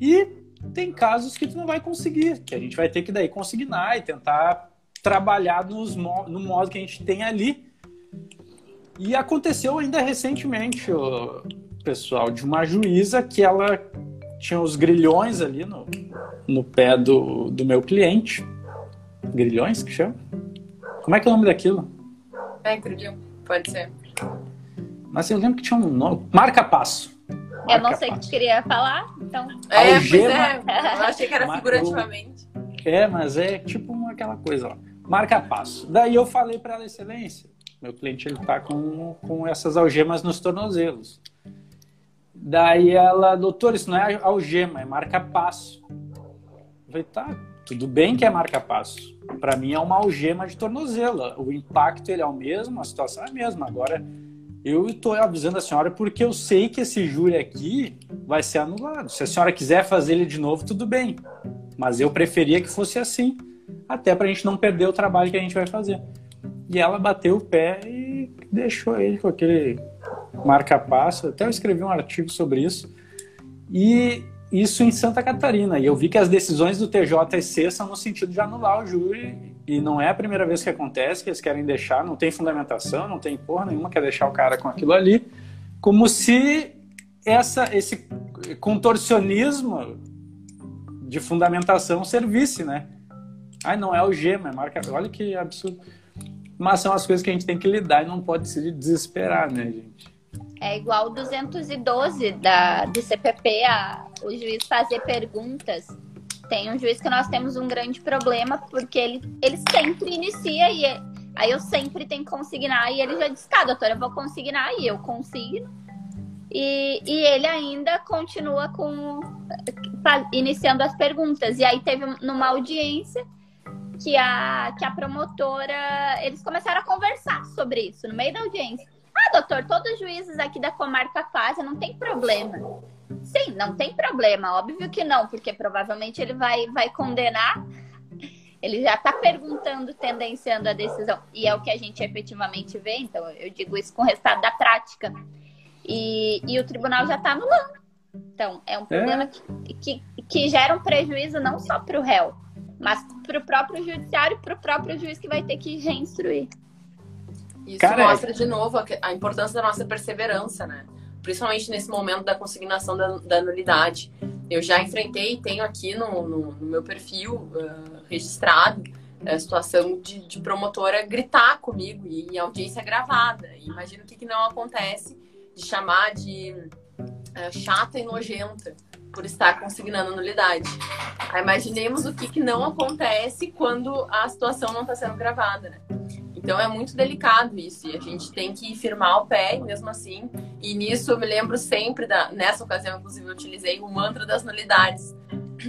E tem casos que tu não vai conseguir, que a gente vai ter que daí consignar e tentar trabalhar nos, no modo que a gente tem ali. E aconteceu ainda recentemente, o pessoal, de uma juíza que ela tinha os grilhões ali no, no pé do, do meu cliente. Grilhões que chama? Como é que é o nome daquilo? É, grilhão, pode ser. Mas eu lembro que tinha um nome. Marca-passo. Eu não sei o que tu queria falar, então. É, Algema, é. Eu [laughs] achei que era figurativamente. É, mas é tipo aquela coisa, ó. Marca passo. Daí eu falei para ela, excelência, meu cliente ele tá com, com essas algemas nos tornozelos. Daí ela, doutor, isso não é algema, é marca passo. Eu falei, tá, tudo bem que é marca passo. Para mim é uma algema de tornozelo. O impacto ele é o mesmo, a situação é a mesma. Agora eu estou avisando a senhora porque eu sei que esse júri aqui vai ser anulado. Se a senhora quiser fazer ele de novo, tudo bem. Mas eu preferia que fosse assim, até para a gente não perder o trabalho que a gente vai fazer. E ela bateu o pé e deixou ele com aquele marca-passo. Até eu escrevi um artigo sobre isso. E isso em Santa Catarina. E eu vi que as decisões do TJC são no sentido de anular o júri e não é a primeira vez que acontece, que eles querem deixar, não tem fundamentação, não tem porra nenhuma, quer deixar o cara com aquilo ali, como se essa, esse contorcionismo de fundamentação servisse, né? Ai, não é o gema, é marca. Olha que absurdo. Mas são as coisas que a gente tem que lidar e não pode se desesperar, né, gente? É igual o 212 da, do CPP, a, o juiz fazer perguntas tem um juiz que nós temos um grande problema, porque ele, ele sempre inicia e é, aí eu sempre tenho que consignar. E ele já disse, tá, doutora, eu vou consignar, e eu consigno. E, e ele ainda continua com iniciando as perguntas. E aí teve numa audiência que a, que a promotora, eles começaram a conversar sobre isso no meio da audiência. Ah, doutor, todos os juízes aqui da comarca fazem, não tem problema. Sim, não tem problema, óbvio que não, porque provavelmente ele vai, vai condenar. Ele já está perguntando, tendenciando a decisão. E é o que a gente efetivamente vê, então eu digo isso com o resultado da prática. E, e o tribunal já está anulando. Então, é um problema é. Que, que, que gera um prejuízo não só para o réu, mas para o próprio judiciário e para o próprio juiz que vai ter que reinstruir. Isso Cara, mostra de novo a, a importância da nossa perseverança, né? Principalmente nesse momento da consignação da, da nulidade. Eu já enfrentei, tenho aqui no, no, no meu perfil uh, registrado a situação de, de, promotora gritar comigo e, e audiência gravada. E imagino o que, que não acontece de chamar de uh, chata e nojenta por estar consignando nulidade. Aí imaginemos o que, que não acontece quando a situação não está sendo gravada, né? Então é muito delicado isso e a gente tem que firmar o pé mesmo assim. E nisso eu me lembro sempre da nessa ocasião inclusive eu utilizei o mantra das nulidades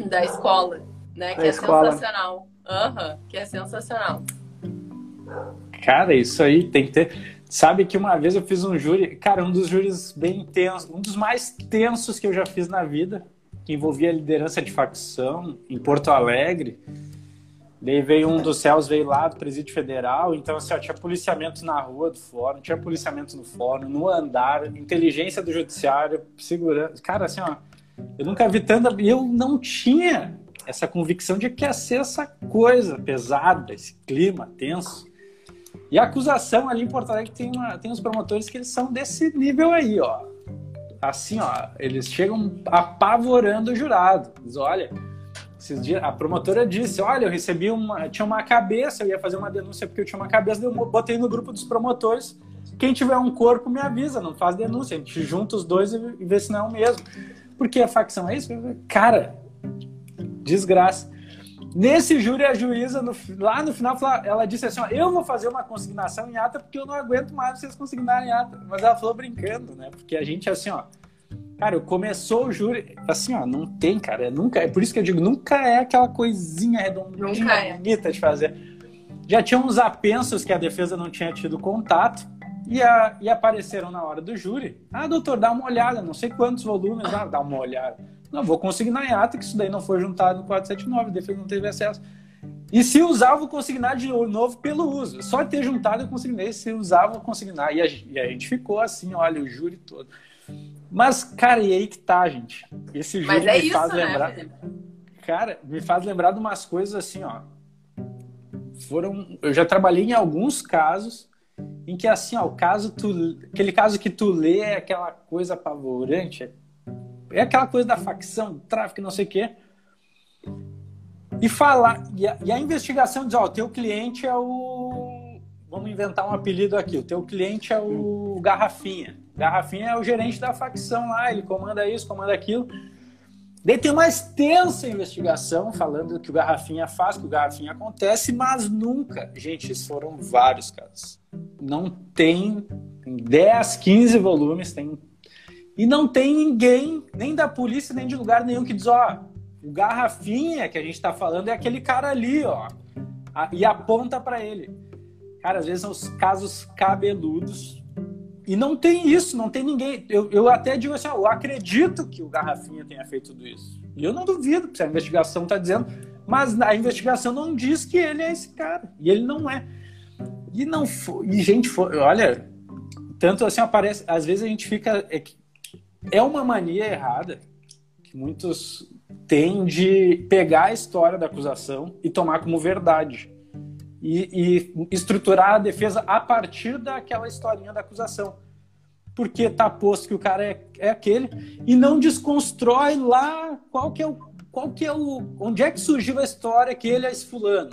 da escola, né, que é escola. sensacional. Aham, uhum, que é sensacional. Cara, isso aí tem que ter. Sabe que uma vez eu fiz um júri, cara, um dos júris bem tensos, um dos mais tensos que eu já fiz na vida, que envolvia a liderança de facção em Porto Alegre. Daí veio um dos céus, veio lá do Presídio Federal, então assim, ó, tinha policiamento na rua do fórum, tinha policiamento no fórum, no andar, inteligência do judiciário, segurança. Cara, assim, ó, eu nunca vi tanta. Eu não tinha essa convicção de que ia ser essa coisa pesada, esse clima tenso. E a acusação ali em Porto Alegre tem, uma, tem uns promotores que eles são desse nível aí, ó. Assim, ó, eles chegam apavorando o jurado. Diz, olha, esses dias, a promotora disse: Olha, eu recebi uma. Tinha uma cabeça, eu ia fazer uma denúncia porque eu tinha uma cabeça, eu botei no grupo dos promotores. Quem tiver um corpo me avisa, não faz denúncia. A gente junta os dois e vê se não é o mesmo. Porque a facção é isso? Cara, desgraça. Nesse júri, a juíza, no, lá no final, ela disse assim: ó, Eu vou fazer uma consignação em ata porque eu não aguento mais vocês consignarem em ata. Mas ela falou brincando, né? Porque a gente, assim, ó Cara, começou o júri, assim, ó, não tem, cara, é nunca, é por isso que eu digo, nunca é aquela coisinha redondinha, é. bonita de fazer. Já tinha uns apensos que a defesa não tinha tido contato e, a, e apareceram na hora do júri. Ah, doutor, dá uma olhada, não sei quantos volumes, ah, dá uma olhada. Não, vou consignar em ata que isso daí não foi juntado no 479, a defesa não teve acesso. E se usava, vou consignar de novo pelo uso. Só ter juntado eu consignei, se usava, vou consignar. E a, e a gente ficou assim, olha, o júri todo. Mas, cara, e aí que tá, gente? Esse jogo é me isso, faz né, lembrar. Cara, me faz lembrar de umas coisas assim, ó. Foram. Eu já trabalhei em alguns casos em que, assim, ó, o caso tu, aquele caso que tu lê é aquela coisa apavorante, é, é aquela coisa da facção, tráfico, não sei o quê. E falar. E a, e a investigação diz, ó, o teu cliente é o. Vamos inventar um apelido aqui. O teu cliente é o Garrafinha. Garrafinha é o gerente da facção lá, ele comanda isso, comanda aquilo. Daí tem uma extensa investigação falando que o Garrafinha faz, que o Garrafinha acontece, mas nunca. Gente, foram vários casos. Não tem, tem 10, 15 volumes, tem. E não tem ninguém, nem da polícia, nem de lugar nenhum, que diz: ó, o Garrafinha que a gente tá falando é aquele cara ali, ó. E aponta para ele. Cara, às vezes são os casos cabeludos, e não tem isso, não tem ninguém. Eu, eu até digo assim, eu acredito que o Garrafinha tenha feito tudo isso. E eu não duvido, porque a investigação está dizendo, mas a investigação não diz que ele é esse cara. E ele não é. E não foi. E, gente, foi, olha, tanto assim aparece. Às vezes a gente fica. É, é uma mania errada que muitos têm de pegar a história da acusação e tomar como verdade e, e estruturar a defesa a partir daquela historinha da acusação. Porque tá posto que o cara é, é aquele e não desconstrói lá qual que é o qual que é o onde é que surgiu a história que ele é esse fulano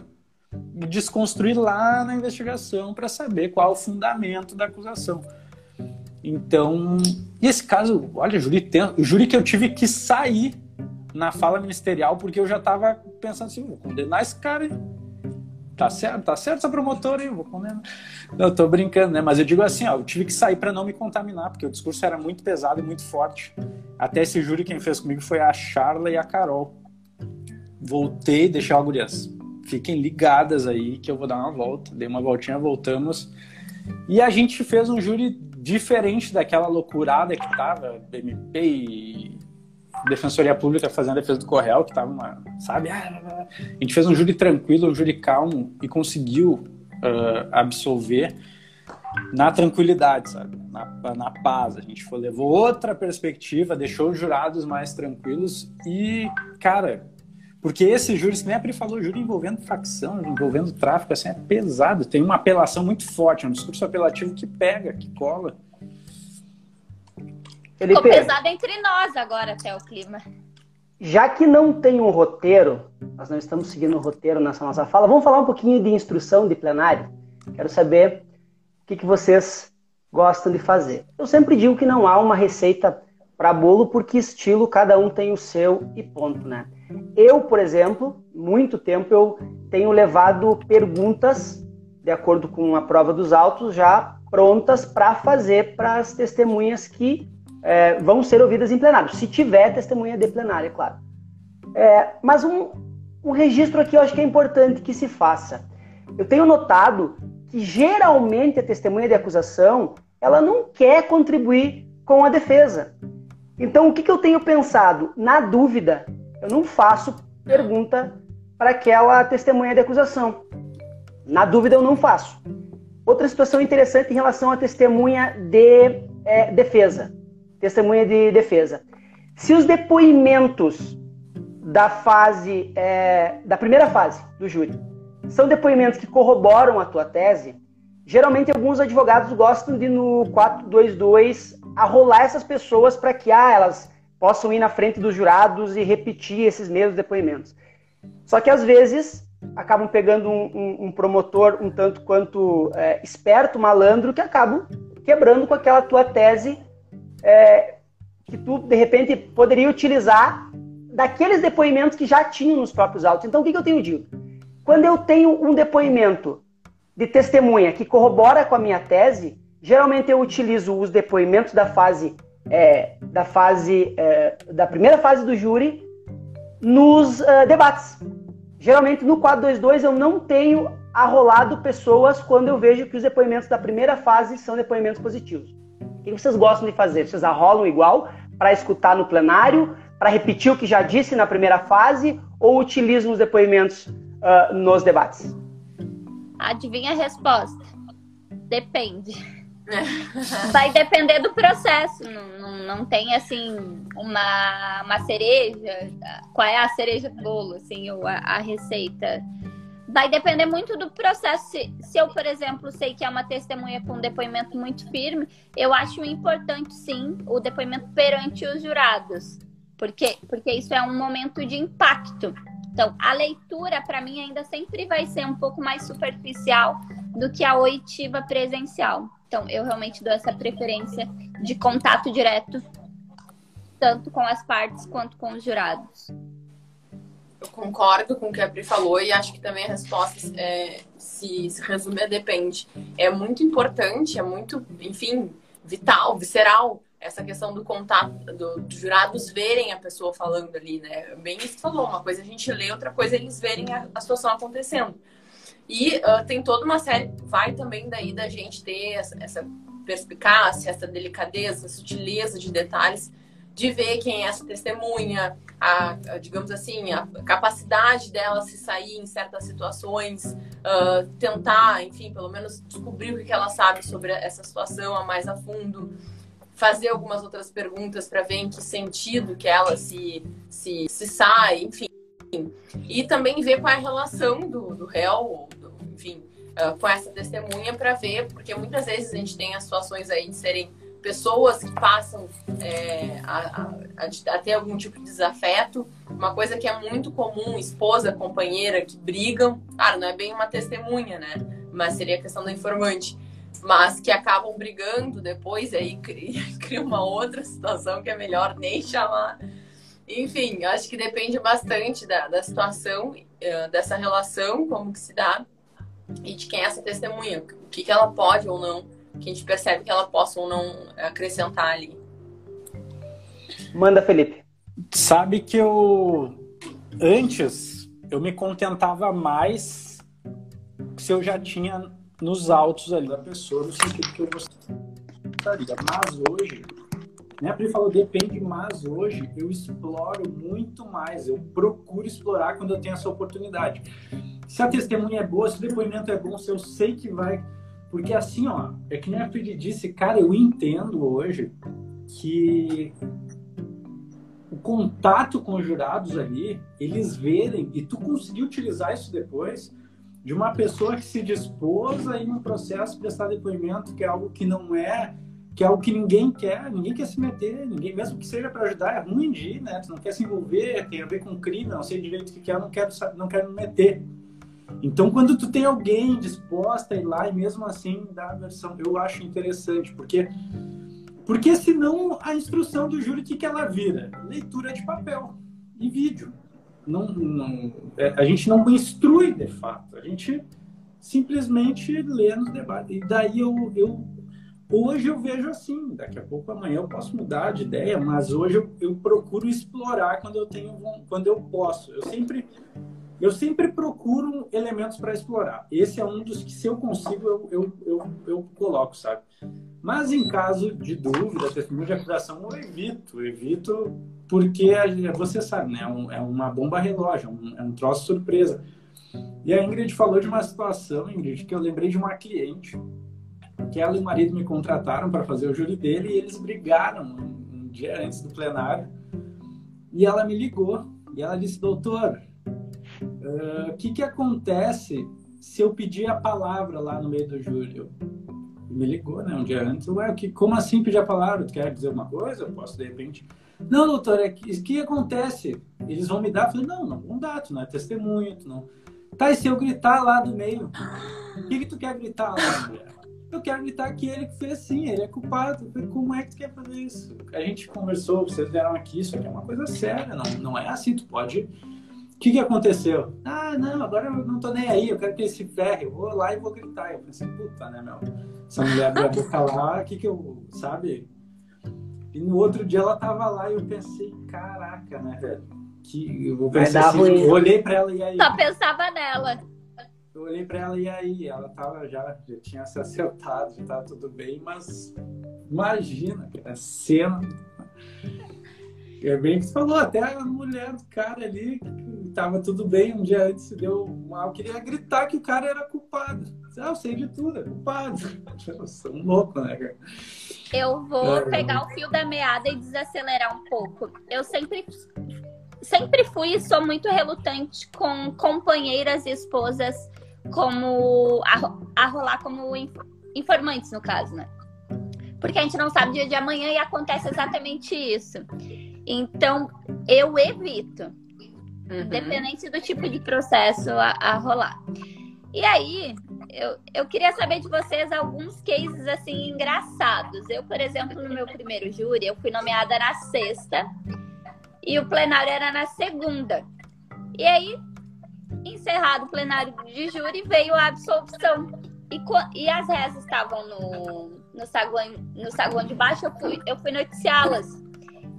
desconstruir lá na investigação para saber qual é o fundamento da acusação. Então, e esse caso, olha, júri, tem, o júri que eu tive que sair na fala ministerial porque eu já estava pensando assim, vou condenar esse cara. Hein? Tá certo, tá certo essa promotora aí, vou condenar. Não, tô brincando, né? Mas eu digo assim, ó, eu tive que sair para não me contaminar, porque o discurso era muito pesado e muito forte. Até esse júri quem fez comigo foi a Charla e a Carol. Voltei, deixei ó, gurias. Fiquem ligadas aí que eu vou dar uma volta. Dei uma voltinha, voltamos. E a gente fez um júri diferente daquela loucurada que tava, BMP e Defensoria Pública fazendo a defesa do Correio, que tava uma, sabe? Ah, a gente fez um júri tranquilo, um júri calmo e conseguiu uh, absolver na tranquilidade, sabe? Na, na paz. A gente foi, levou outra perspectiva, deixou os jurados mais tranquilos e, cara, porque esse júri, que nem a Pri falou, júri envolvendo facção, envolvendo tráfico, assim, é pesado. Tem uma apelação muito forte, é um discurso apelativo que pega, que cola. Ficou pesado entre nós agora até o clima. Já que não tem um roteiro, nós não estamos seguindo o um roteiro nessa nossa fala, vamos falar um pouquinho de instrução de plenário. Quero saber o que, que vocês gostam de fazer. Eu sempre digo que não há uma receita para bolo, porque estilo cada um tem o seu e ponto, né? Eu, por exemplo, muito tempo eu tenho levado perguntas de acordo com a prova dos autos, já prontas para fazer para as testemunhas que é, vão ser ouvidas em plenário, se tiver testemunha de plenário, é claro. É, mas um, um registro aqui eu acho que é importante que se faça. Eu tenho notado que geralmente a testemunha de acusação ela não quer contribuir com a defesa. Então o que, que eu tenho pensado? Na dúvida, eu não faço pergunta para aquela testemunha de acusação. Na dúvida, eu não faço. Outra situação interessante em relação à testemunha de é, defesa. Testemunha de defesa. Se os depoimentos da fase, é, da primeira fase do júri, são depoimentos que corroboram a tua tese, geralmente alguns advogados gostam de no 422 arrolar essas pessoas para que ah, elas possam ir na frente dos jurados e repetir esses mesmos depoimentos. Só que às vezes acabam pegando um, um, um promotor um tanto quanto é, esperto, malandro, que acabam quebrando com aquela tua tese é, que tu, de repente, poderia utilizar daqueles depoimentos que já tinham nos próprios autos. Então, o que, que eu tenho dito? Quando eu tenho um depoimento de testemunha que corrobora com a minha tese, geralmente eu utilizo os depoimentos da fase é, da fase é, da primeira fase do júri nos uh, debates. Geralmente no 422 eu não tenho arrolado pessoas quando eu vejo que os depoimentos da primeira fase são depoimentos positivos. O que vocês gostam de fazer? Vocês arrolam igual para escutar no plenário, para repetir o que já disse na primeira fase ou utilizam os depoimentos uh, nos debates? Adivinha a resposta? Depende. [laughs] Vai depender do processo. Não, não, não, tem assim uma, uma cereja. Qual é a cereja do bolo, assim, ou a, a receita? Vai depender muito do processo. Se, se, eu, por exemplo, sei que é uma testemunha com um depoimento muito firme, eu acho importante sim o depoimento perante os jurados. Porque, porque isso é um momento de impacto. Então, a leitura, para mim, ainda sempre vai ser um pouco mais superficial do que a oitiva presencial. Então, eu realmente dou essa preferência de contato direto, tanto com as partes quanto com os jurados. Eu concordo com o que a Pri falou e acho que também a resposta é, se, se resume a depende. É muito importante, é muito, enfim, vital, visceral essa questão do contato, do, dos jurados verem a pessoa falando ali, né? Bem isso que falou, uma coisa a gente lê, outra coisa é eles verem a, a situação acontecendo. E uh, tem toda uma série, vai também daí da gente ter essa, essa perspicácia, essa delicadeza, sutileza de detalhes, de ver quem é essa testemunha, a, a, digamos assim, a capacidade dela se sair em certas situações, uh, tentar, enfim, pelo menos descobrir o que ela sabe sobre essa situação a mais a fundo, fazer algumas outras perguntas para ver em que sentido que ela se, se, se sai, enfim. E também ver qual é a relação do, do réu, enfim, uh, com essa testemunha para ver, porque muitas vezes a gente tem as situações aí de serem pessoas que passam é, a, a, a, ter algum tipo de desafeto. Uma coisa que é muito comum, esposa, companheira, que brigam. Claro, não é bem uma testemunha, né? Mas seria a questão do informante. Mas que acabam brigando depois, aí cria, [laughs] cria uma outra situação que é melhor nem chamar. Enfim, acho que depende bastante da, da situação, uh, dessa relação, como que se dá e de quem é essa testemunha, o que, que ela pode ou não, que a gente percebe que ela possa ou não acrescentar ali. Manda, Felipe. Sabe que eu antes eu me contentava mais se eu já tinha nos autos ali da pessoa, no sentido que eu gostaria. Mas hoje, né, a Pri falou, depende, mas hoje eu exploro muito mais, eu procuro explorar quando eu tenho essa oportunidade se a testemunha é boa, se o depoimento é bom, se eu sei que vai. Porque assim, ó, é que nem a Fred disse, cara, eu entendo hoje que o contato com os jurados ali, eles verem, e tu conseguir utilizar isso depois, de uma pessoa que se dispôs a ir num processo prestar depoimento, que é algo que não é, que é algo que ninguém quer, ninguém quer se meter, ninguém, mesmo que seja para ajudar, é ruim de ir, né? Tu não quer se envolver, tem a ver com crime, não sei direito o que quer, não quero, não quero me meter. Então, quando tu tem alguém disposta a ir lá e mesmo assim dar a versão, eu acho interessante, porque porque senão a instrução do júri, o que, que ela vira? Leitura de papel e vídeo. Não, não, é, a gente não instrui de fato, a gente simplesmente lendo os debates. E daí eu, eu hoje eu vejo assim, daqui a pouco amanhã eu posso mudar de ideia, mas hoje eu, eu procuro explorar quando eu tenho quando eu posso. Eu sempre eu sempre procuro elementos para explorar. Esse é um dos que, se eu consigo, eu, eu, eu, eu coloco, sabe? Mas em caso de dúvida, testemunho de acusação, eu evito. Evito porque, você sabe, né? É, é uma bomba relógio, é um, é um troço surpresa. E a Ingrid falou de uma situação, Ingrid, que eu lembrei de uma cliente que ela e o marido me contrataram para fazer o júri dele e eles brigaram um dia antes do plenário. E ela me ligou e ela disse, doutor, o uh, que, que acontece se eu pedir a palavra lá no meio do júri? me ligou, né, um dia antes. Ué, que, como assim pedir a palavra? Tu quer dizer uma coisa? Eu posso, de repente... Não, doutor, é que, que acontece? Eles vão me dar? Eu falei, não, não vão dar, tu não é testemunho, tu não... Tá, e se eu gritar lá do meio? O que, que tu quer gritar lá, mulher? Eu quero gritar que ele fez sim, ele é culpado. Como é que tu quer fazer isso? A gente conversou, vocês vieram aqui, isso aqui é uma coisa séria, não, não é assim, tu pode o que, que aconteceu? Ah, não, agora eu não tô nem aí, eu quero que ele se ferre, eu vou lá e vou gritar. Eu pensei, puta, né, meu? Essa mulher abriu a boca lá, o que que eu, sabe? E no outro dia ela tava lá e eu pensei, caraca, né, velho? Que eu pensei assim, eu olhei pra ela e aí. Só pensava nela. Eu olhei pra ela e aí, ela tava já, já tinha se acertado, já tava tudo bem, mas imagina, a cena. É bem que você falou, até a mulher do cara ali, tava tudo bem, um dia antes deu mal, queria gritar que o cara era culpado. Ah, eu sei de tudo, é culpado. [laughs] Eu sou um louco, né, cara? Eu vou é, pegar o fio da meada e desacelerar um pouco. Eu sempre, sempre fui e sou muito relutante com companheiras e esposas como a, a rolar como informantes, no caso, né? Porque a gente não sabe o dia de amanhã e acontece exatamente isso. Então, eu evito, uhum. independente do tipo de processo a, a rolar. E aí, eu, eu queria saber de vocês alguns cases assim engraçados. Eu, por exemplo, no meu primeiro júri, eu fui nomeada na sexta e o plenário era na segunda. E aí, encerrado o plenário de júri, veio a absolvição. E, e as rezas estavam no, no, saguão, no saguão de baixo, eu fui, eu fui noticiá-las.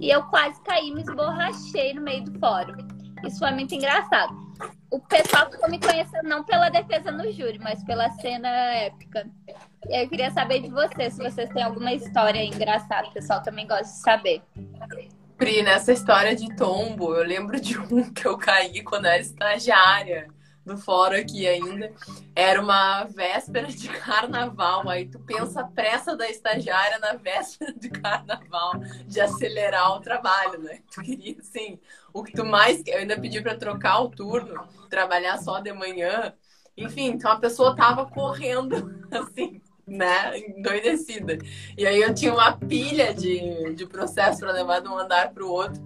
E eu quase caí, me esborrachei no meio do fórum. Isso foi muito engraçado. O pessoal ficou me conhecendo não pela defesa no júri, mas pela cena épica. E eu queria saber de vocês, se vocês têm alguma história engraçada. O pessoal também gosta de saber. Pri, nessa história de tombo, eu lembro de um [laughs] que eu caí quando era estagiária do fórum aqui ainda. Era uma véspera de [laughs] carnaval. Aí tu pensa a pressa da estagiária na véspera de carnaval, de acelerar o trabalho, né? Tu queria, assim, o que tu mais. Eu ainda pedi para trocar o turno, trabalhar só de manhã. Enfim, então a pessoa tava correndo, [laughs] assim, né, endoidecida. E aí eu tinha uma pilha de, de processo para levar de um andar para o outro.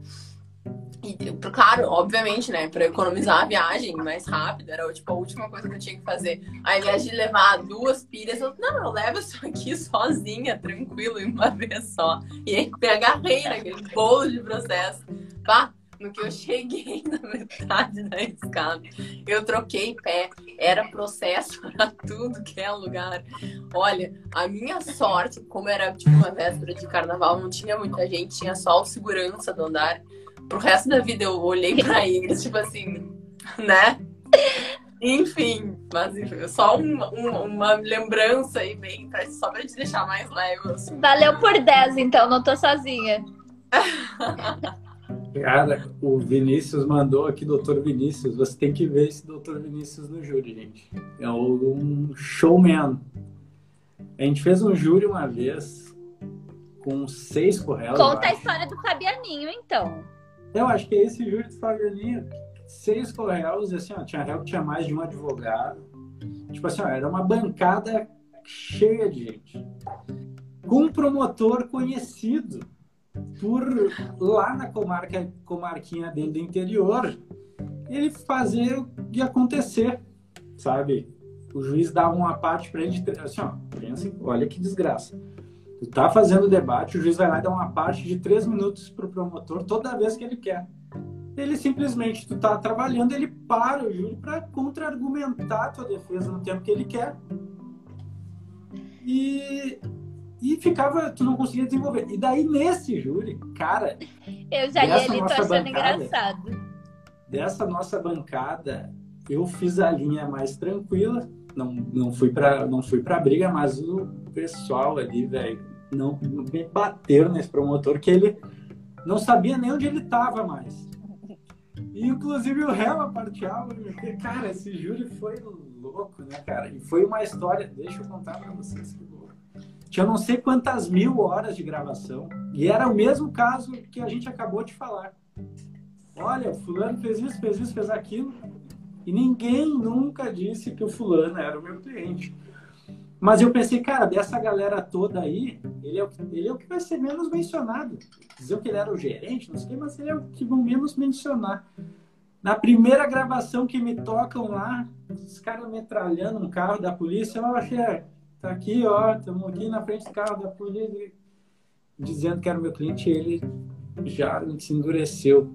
E, claro, obviamente, né? Pra economizar a viagem mais rápida, era tipo a última coisa que eu tinha que fazer. Ao invés de levar duas pilhas, eu, não, eu levo isso aqui sozinha, tranquilo, em uma vez só. E aí me agarrei naquele bolo de processo. Pá, no que eu cheguei na metade da escada, eu troquei pé. Era processo [laughs] para tudo que é lugar. Olha, a minha sorte, como era tipo uma véspera de carnaval, não tinha muita gente, tinha só o segurança do andar pro resto da vida eu olhei pra [laughs] Ingrid, tipo assim, né? Enfim, mas só uma, uma, uma, lembrança aí bem, pra, só pra te deixar mais leve. Assim. Valeu por 10, então, não tô sozinha. [laughs] Cara, o Vinícius mandou aqui, doutor Vinícius. Você tem que ver esse doutor Vinícius no júri, gente. É um showman. A gente fez um júri uma vez com seis correios. Conta a história do Fabianinho, então. Eu acho que é esse júri de Favelinha, seis correios, assim, ó, tinha réu que tinha mais de um advogado. Tipo assim, ó, era uma bancada cheia de gente. Com um promotor conhecido por lá na comarca, comarquinha dele do interior, ele fazer o que acontecer, sabe? O juiz dava uma parte para ele, assim, ó, pensem, olha que desgraça Tu tá fazendo o debate, o juiz vai lá e dá uma parte de três minutos pro promotor toda vez que ele quer. ele simplesmente, tu tá trabalhando, ele para o júri para contra-argumentar a tua defesa no tempo que ele quer. E, e ficava, tu não conseguia desenvolver. E daí, nesse júri, cara. Eu já li ele, tô achando bancada, engraçado. Dessa nossa bancada, eu fiz a linha mais tranquila. Não, não fui para não fui para briga, mas o pessoal ali, velho, não me bateram nesse promotor que ele não sabia nem onde ele estava mais. E, inclusive o réu aparteava, cara, esse júri foi louco, né, cara? E foi uma história, deixa eu contar para vocês que louco. Tinha não sei quantas mil horas de gravação, e era o mesmo caso que a gente acabou de falar. Olha, fulano fez isso, fez isso, fez aquilo, e ninguém nunca disse que o fulano era o meu cliente. Mas eu pensei, cara, dessa galera toda aí, ele é o que, ele é o que vai ser menos mencionado. Dizer que ele era o gerente, não sei mas ele é o que vão menos mencionar. Na primeira gravação que me tocam lá, os caras metralhando um carro da polícia, eu achei, tá aqui, ó, estamos aqui na frente do carro da polícia, dizendo que era o meu cliente, ele já se endureceu.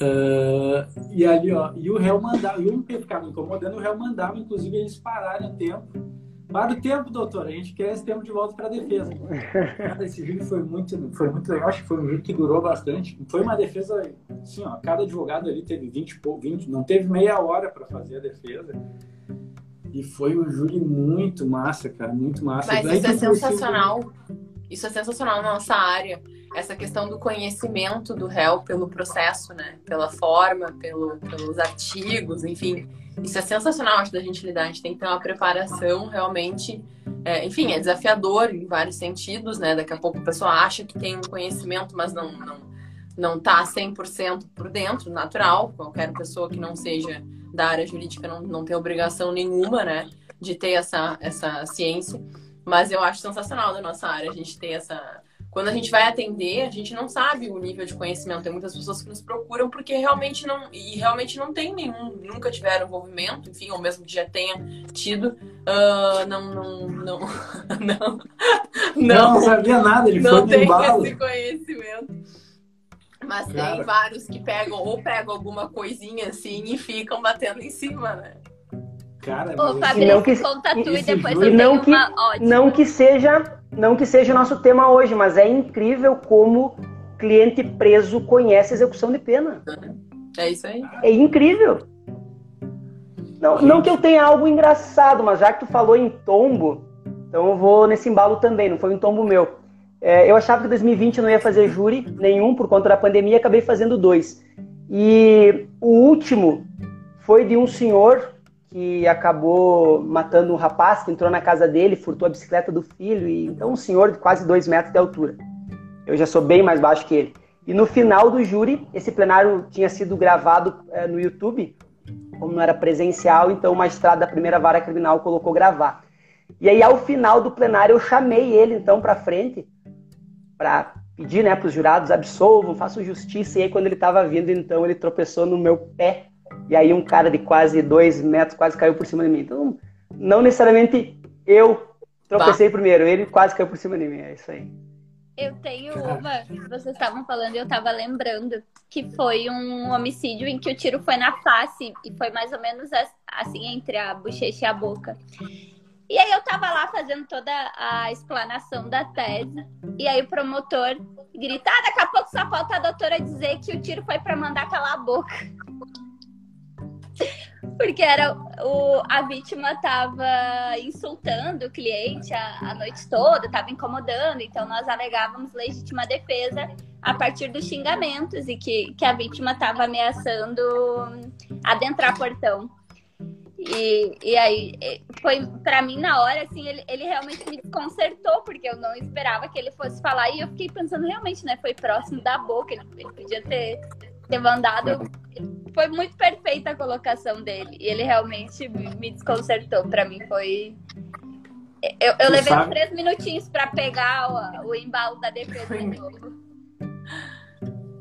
Uh, e ali, ó, e o réu mandava, e o MP ficava me incomodando, o réu mandava, inclusive, eles pararem o tempo para o tempo, doutor. A gente quer esse tempo de volta para a defesa. Cada esse vídeo foi muito, foi muito legal. Acho que foi um vídeo que durou bastante. Foi uma defesa, assim, ó, cada advogado ali teve 20, 20 não teve meia hora para fazer a defesa. E foi um júri muito massa, cara, muito massa. Mas isso é sensacional. Isso é sensacional na nossa área. Essa questão do conhecimento do réu pelo processo, né? Pela forma, pelo, pelos artigos, enfim. Isso é sensacional, acho, da gente lidar. A gente tem que ter uma preparação realmente. É, enfim, é desafiador em vários sentidos, né? Daqui a pouco a pessoa acha que tem um conhecimento, mas não, não, não tá 100% por dentro, natural. Qualquer pessoa que não seja da área jurídica não, não tem obrigação nenhuma, né? De ter essa, essa ciência. Mas eu acho sensacional da nossa área a gente ter essa, quando a gente vai atender, a gente não sabe o nível de conhecimento. Tem muitas pessoas que nos procuram porque realmente não e realmente não tem nenhum, nunca tiveram envolvimento, enfim, ou mesmo que já tenha tido, uh, não, não, não, [laughs] não, não, não sabia nada. Ele não foi tem esse conhecimento. Mas Cara. tem vários que pegam ou pegam alguma coisinha assim e ficam batendo em cima, né? Cara, Ô, Fabrício, que, conta tu e depois eu não que, Não que seja, não que seja o nosso tema hoje, mas é incrível como cliente preso conhece execução de pena. É isso aí. É incrível. Não, não que eu tenha algo engraçado, mas já que tu falou em tombo, então eu vou nesse embalo também, não foi um tombo meu. É, eu achava que 2020 eu não ia fazer júri nenhum por conta da pandemia, acabei fazendo dois. E o último foi de um senhor que acabou matando um rapaz que entrou na casa dele, furtou a bicicleta do filho, e então um senhor de quase dois metros de altura. Eu já sou bem mais baixo que ele. E no final do júri, esse plenário tinha sido gravado é, no YouTube, como não era presencial, então o magistrado da primeira vara criminal colocou gravar. E aí, ao final do plenário, eu chamei ele então para frente para pedir né, para os jurados absolvam, façam justiça. E aí, quando ele estava vindo, então ele tropeçou no meu pé e aí um cara de quase dois metros quase caiu por cima de mim. Então, não necessariamente eu tropecei bah. primeiro, ele quase caiu por cima de mim. É isso aí. Eu tenho uma, vocês estavam falando e eu estava lembrando que foi um homicídio em que o tiro foi na face e foi mais ou menos assim entre a bochecha e a boca. E aí eu tava lá fazendo toda a explanação da tese e aí o promotor grita: ah, daqui a pouco só falta a doutora dizer que o tiro foi para mandar calar a boca. Porque era o, a vítima estava insultando o cliente a, a noite toda, estava incomodando, então nós alegávamos legítima defesa a partir dos xingamentos e que, que a vítima estava ameaçando adentrar portão. E, e aí, foi para mim na hora, assim, ele, ele realmente me desconcertou, porque eu não esperava que ele fosse falar. E eu fiquei pensando, realmente, né? Foi próximo da boca, ele, ele podia ter, ter mandado foi muito perfeita a colocação dele. E ele realmente me desconcertou. Para mim foi. Eu, eu levei sabe? três minutinhos para pegar o, o, embalo da defesa de novo.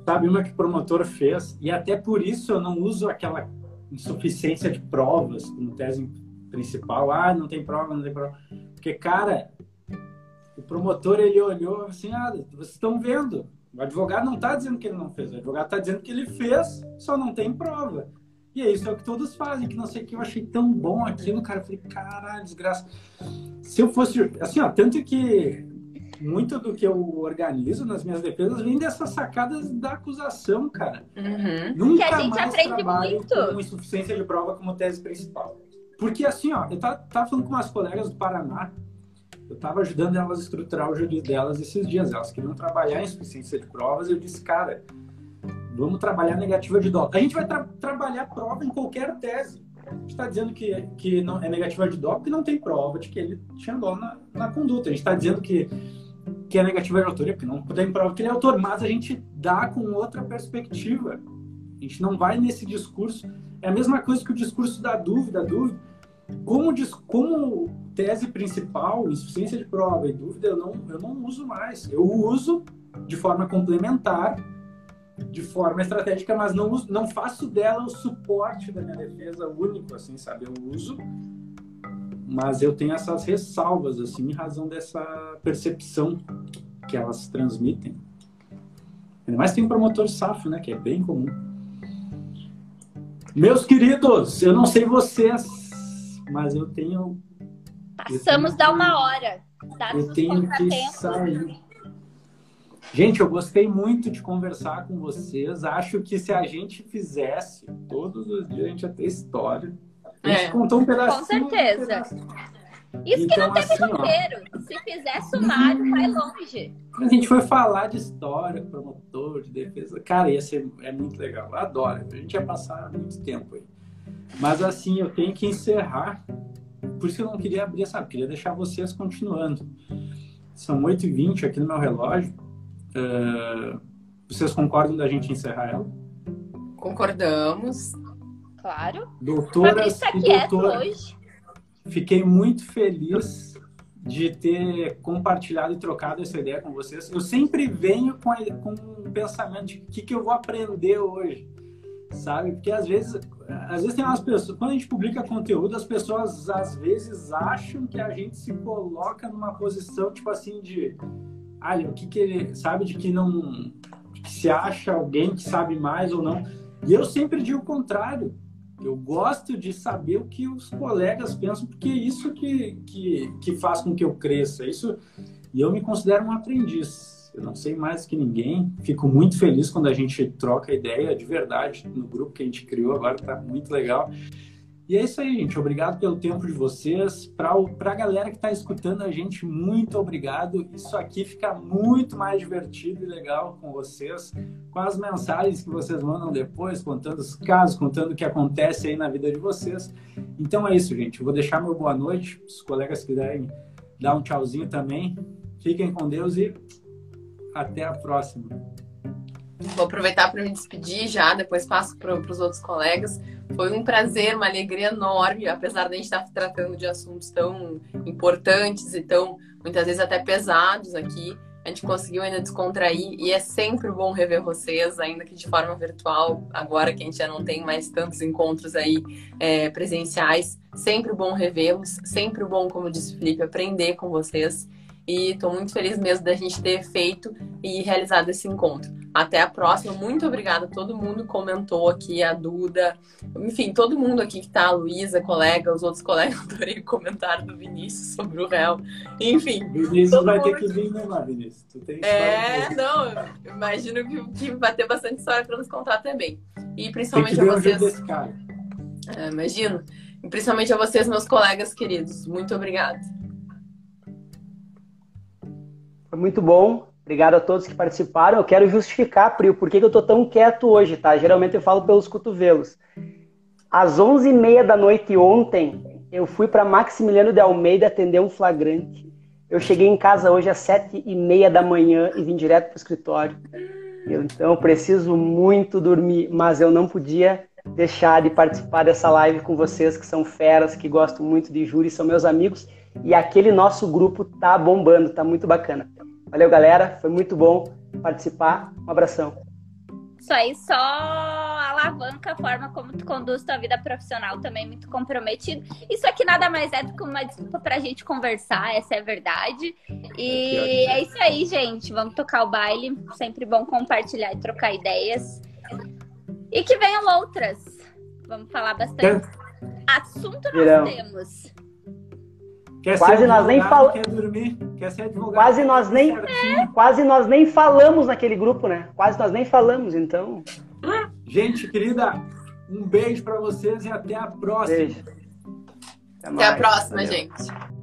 Sabe uma que o promotor fez? E até por isso eu não uso aquela insuficiência de provas como tese principal. Ah, não tem prova, não tem prova. Porque, cara, o promotor ele olhou assim: ah, vocês estão vendo O advogado não está dizendo que ele não fez, o advogado está dizendo que ele fez, só não tem prova. E é isso é o que todos fazem, que não sei o que eu achei tão bom aquilo, cara. Eu falei, caralho, desgraça. Se eu fosse. Assim, ó, tanto que muito do que eu organizo nas minhas defesas vem dessas sacadas da acusação, cara. Uhum. Nunca que a gente mais aprende muito. com insuficiência de prova como tese principal. Porque assim, ó, eu tava, tava falando com umas colegas do Paraná, eu tava ajudando elas a estruturar o jurídico delas esses dias. Elas queriam trabalhar em insuficiência de provas, eu disse, cara, vamos trabalhar negativa de dó. A gente vai tra trabalhar prova em qualquer tese. A gente está dizendo que, que não é negativa de porque não tem prova de que ele tinha dó na, na conduta. A gente está dizendo que que é negativa de autoria, porque não tem prova que ele é autor, mas a gente dá com outra perspectiva. A gente não vai nesse discurso. É a mesma coisa que o discurso da dúvida, dúvida. Como, como tese principal, insuficiência de prova e dúvida, eu não, eu não uso mais. Eu uso de forma complementar, de forma estratégica, mas não, não faço dela o suporte da minha defesa único, assim, sabe? Eu uso mas eu tenho essas ressalvas, assim, em razão dessa percepção que elas transmitem. Ainda mais tem um promotor safo, né, que é bem comum. Meus queridos, eu não sei vocês, mas eu tenho. Passamos eu tenho, da uma hora. eu tenho que sair. Gente, eu gostei muito de conversar com vocês. Acho que se a gente fizesse todos os dias, a gente ia ter história. A gente é. contou um pedacinho. Com certeza. Isso então, que não teve assim, roteiro. Ó, Se fizer sumário, vai longe. A gente foi falar de história, promotor, de defesa. Cara, ia ser é muito legal. Eu adoro. A gente ia passar muito tempo aí. Mas assim, eu tenho que encerrar. Por isso que eu não queria abrir essa. Queria deixar vocês continuando. São 8h20 aqui no meu relógio. Uh, vocês concordam da gente encerrar ela? Concordamos. Claro. Doutoras tá e doutor, hoje. Fiquei muito feliz de ter compartilhado e trocado essa ideia com vocês. Eu sempre venho com, a, com um pensamento de o que, que eu vou aprender hoje, sabe? Porque às vezes, às vezes tem umas pessoas, quando a gente publica conteúdo, as pessoas às vezes acham que a gente se coloca numa posição tipo assim de, ah, o que que ele sabe de que não, que se acha alguém que sabe mais ou não. E eu sempre digo o contrário. Eu gosto de saber o que os colegas pensam, porque é isso que, que, que faz com que eu cresça. Isso, e eu me considero um aprendiz. Eu não sei mais que ninguém. Fico muito feliz quando a gente troca ideia de verdade no grupo que a gente criou agora, está muito legal. E é isso aí, gente. Obrigado pelo tempo de vocês. Para a galera que está escutando a gente, muito obrigado. Isso aqui fica muito mais divertido e legal com vocês, com as mensagens que vocês mandam depois, contando os casos, contando o que acontece aí na vida de vocês. Então é isso, gente. Eu vou deixar meu boa noite. Os colegas quiserem dar um tchauzinho também. Fiquem com Deus e até a próxima. Vou aproveitar para me despedir já, depois passo para os outros colegas. Foi um prazer, uma alegria enorme, apesar de a gente estar tratando de assuntos tão importantes e tão, muitas vezes, até pesados aqui. A gente conseguiu ainda descontrair e é sempre bom rever vocês, ainda que de forma virtual, agora que a gente já não tem mais tantos encontros aí é, presenciais. Sempre bom revê-los, sempre bom, como disse o Felipe, aprender com vocês. E estou muito feliz mesmo da gente ter feito e realizado esse encontro. Até a próxima. Muito obrigada a todo mundo que comentou aqui, a Duda, enfim, todo mundo aqui que tá, a Luísa, colega, os outros colegas, [laughs] adorei o comentário do Vinícius sobre o réu. Enfim. Vinícius vai ter que vir, né, Vinícius? Tu tem é, não, imagino que, que vai ter bastante história para nos contar também. E principalmente a vocês. Desse cara. É, imagino. E principalmente a vocês, meus colegas queridos. Muito obrigada. Foi muito bom. Obrigado a todos que participaram. Eu quero justificar, Pri, por que eu tô tão quieto hoje, tá? Geralmente eu falo pelos cotovelos. Às 11h30 da noite ontem, eu fui para Maximiliano de Almeida atender um flagrante. Eu cheguei em casa hoje às 7h30 da manhã e vim direto para o escritório. Eu, então, eu preciso muito dormir, mas eu não podia deixar de participar dessa live com vocês, que são feras, que gostam muito de júri, são meus amigos. E aquele nosso grupo tá bombando, tá muito bacana. Valeu, galera. Foi muito bom participar. Um abração. Isso aí, só a alavanca a forma como tu conduz tua vida profissional também muito comprometido. Isso aqui nada mais é do que uma desculpa pra gente conversar, essa é a verdade. E é isso aí, gente. Vamos tocar o baile. Sempre bom compartilhar e trocar ideias. E que venham outras. Vamos falar bastante. Assunto nós Virão. temos. Quer quase nós nem falamos. Quer dormir, quer ser advogado. Quase nós nem, é. quase nós nem falamos naquele grupo, né? Quase nós nem falamos, então. Gente querida, um beijo para vocês e até a próxima. Beijo. Até, até a próxima, Valeu. gente.